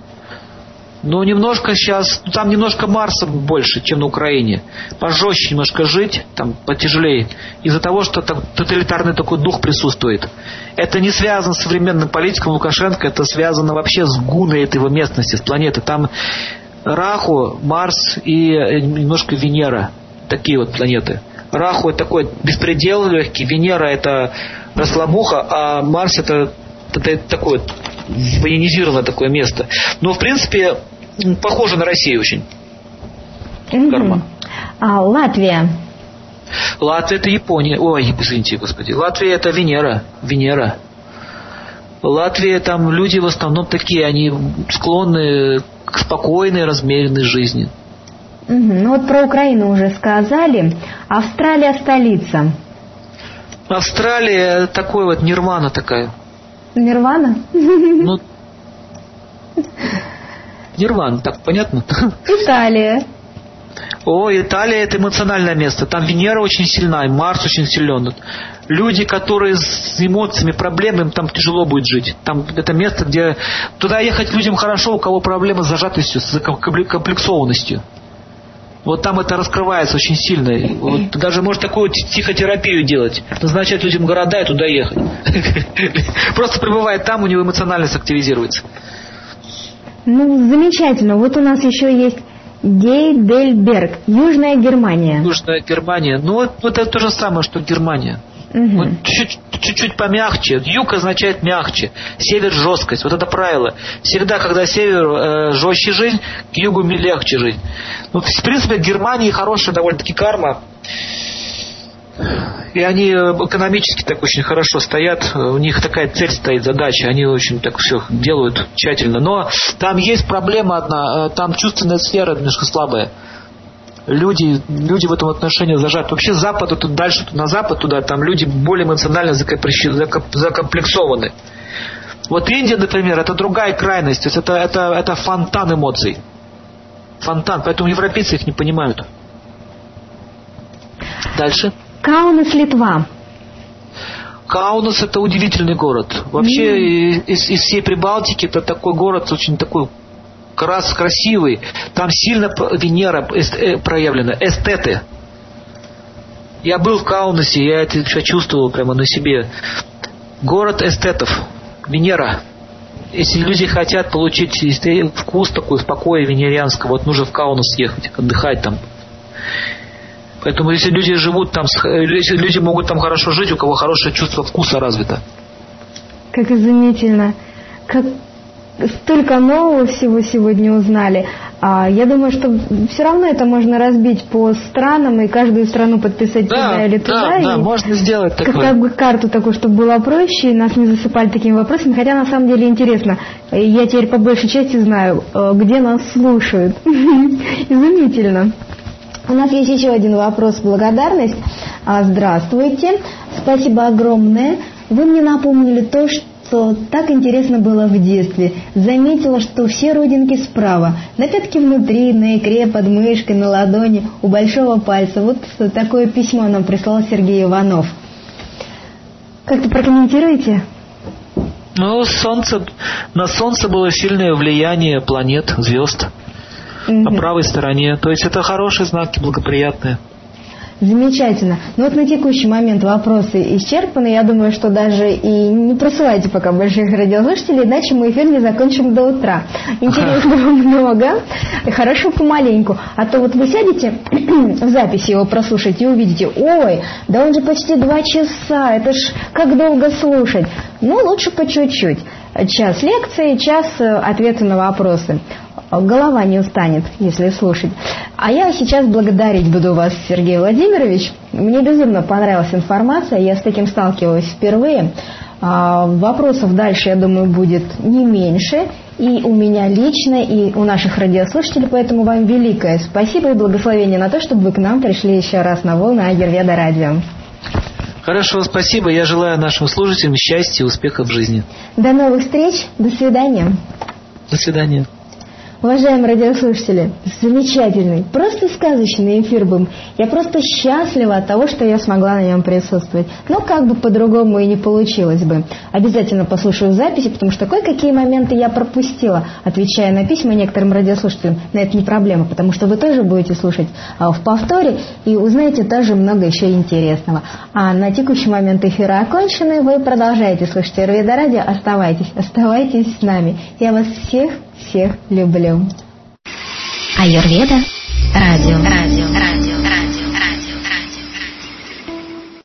Но немножко сейчас, там немножко Марса больше, чем на Украине. Пожестче немножко жить, там потяжелее. Из-за того, что там тоталитарный такой дух присутствует. Это не связано с современным политиком Лукашенко, это связано вообще с гуной этой местности, с планеты. Там Раху, Марс и э, немножко Венера. Такие вот планеты. Раху это такой беспредел легкий, Венера это расслабуха, а Марс это, это такое военизированное такое место. Но в принципе похоже на Россию очень. Карма. А Латвия? Латвия это Япония. Ой, извините, господи. Латвия это Венера. Венера. Латвия там люди в основном такие, они склонны к спокойной, размеренной жизни. Угу. Ну вот про Украину уже сказали. Австралия столица. Австралия такой вот нирвана такая. Нирвана? Ну, Нирвана, так понятно? Италия. О, Италия это эмоциональное место. Там Венера очень сильна, и Марс очень силен. Люди, которые с эмоциями, проблемами, там тяжело будет жить. Там это место, где туда ехать людям хорошо, у кого проблемы с зажатостью, с комплексованностью. Вот там это раскрывается очень сильно. Вот даже может такую психотерапию делать. Назначать людям города и туда ехать. Просто пребывает там, у него эмоциональность активизируется. Ну, замечательно. Вот у нас еще есть Гейдельберг, Южная Германия. Южная Германия. Ну, вот, вот это то же самое, что Германия. Чуть-чуть помягче. Юг означает мягче, север жесткость. Вот это правило. Всегда, когда север э, жестче жизнь, к югу легче жить. Ну, в принципе, Германии хорошая довольно-таки карма. И они э, экономически так очень хорошо стоят, у них такая цель стоит, задача, они очень так все делают тщательно. Но там есть проблема одна, э, там чувственная сфера немножко слабая. Люди, люди в этом отношении зажаты. Вообще Запад, тут дальше на Запад туда, там люди более эмоционально закомплексованы. Вот Индия, например, это другая крайность, то есть это, это, это фонтан эмоций. Фонтан, поэтому европейцы их не понимают. Дальше. Каунас, Литва. Каунас это удивительный город. Вообще mm. из, из всей Прибалтики это такой город очень такой крас, красивый. Там сильно Венера э, проявлена, эстеты. Я был в Каунасе, я это чувствовал прямо на себе. Город эстетов, Венера. Если люди хотят получить вкус такой, спокоя венерианского, вот нужно в Каунас ехать, отдыхать там. Поэтому если люди живут там, если люди могут там хорошо жить, у кого хорошее чувство вкуса развито. Как изумительно. Как столько нового всего сегодня узнали. А я думаю, что все равно это можно разбить по странам и каждую страну подписать да, туда или туда. Да, да, можно сделать такое. Как бы карту такую, чтобы было проще, и нас не засыпали такими вопросами. Хотя на самом деле интересно. Я теперь по большей части знаю, э, где нас слушают. Изумительно. У нас есть еще один вопрос. Благодарность. А, здравствуйте. Спасибо огромное. Вы мне напомнили то, что так интересно было в детстве. Заметила, что все родинки справа. На пятке внутри, на икре, под мышкой, на ладони, у большого пальца. Вот такое письмо нам прислал Сергей Иванов. Как-то прокомментируете? Ну, солнце, на Солнце было сильное влияние планет, звезд угу. по правой стороне. То есть это хорошие знаки, благоприятные. Замечательно. Ну вот на текущий момент вопросы исчерпаны. Я думаю, что даже и не просылайте пока больших радиослушателей, иначе мы эфир не закончим до утра. Интересного много, хорошо помаленьку. А то вот вы сядете в записи его прослушать и увидите, ой, да он же почти два часа, это ж как долго слушать. Ну, лучше по чуть-чуть. Час лекции, час э, ответы на вопросы голова не устанет, если слушать. А я сейчас благодарить буду вас, Сергей Владимирович. Мне безумно понравилась информация, я с таким сталкиваюсь впервые. А, вопросов дальше, я думаю, будет не меньше. И у меня лично, и у наших радиослушателей, поэтому вам великое спасибо и благословение на то, чтобы вы к нам пришли еще раз на волны Агерведа Радио. Хорошо, спасибо. Я желаю нашим слушателям счастья и успехов в жизни. До новых встреч. До свидания. До свидания. Уважаемые радиослушатели, замечательный, просто сказочный эфир был. Я просто счастлива от того, что я смогла на нем присутствовать. Но как бы по-другому и не получилось бы. Обязательно послушаю записи, потому что кое-какие моменты я пропустила, отвечая на письма некоторым радиослушателям. Но это не проблема, потому что вы тоже будете слушать а, в повторе и узнаете тоже много еще интересного. А на текущий момент эфира окончены. Вы продолжаете слушать Эрвида Радио. Оставайтесь, оставайтесь с нами. Я вас всех всех люблю. Аюрведа. Радио. Радио. Радио.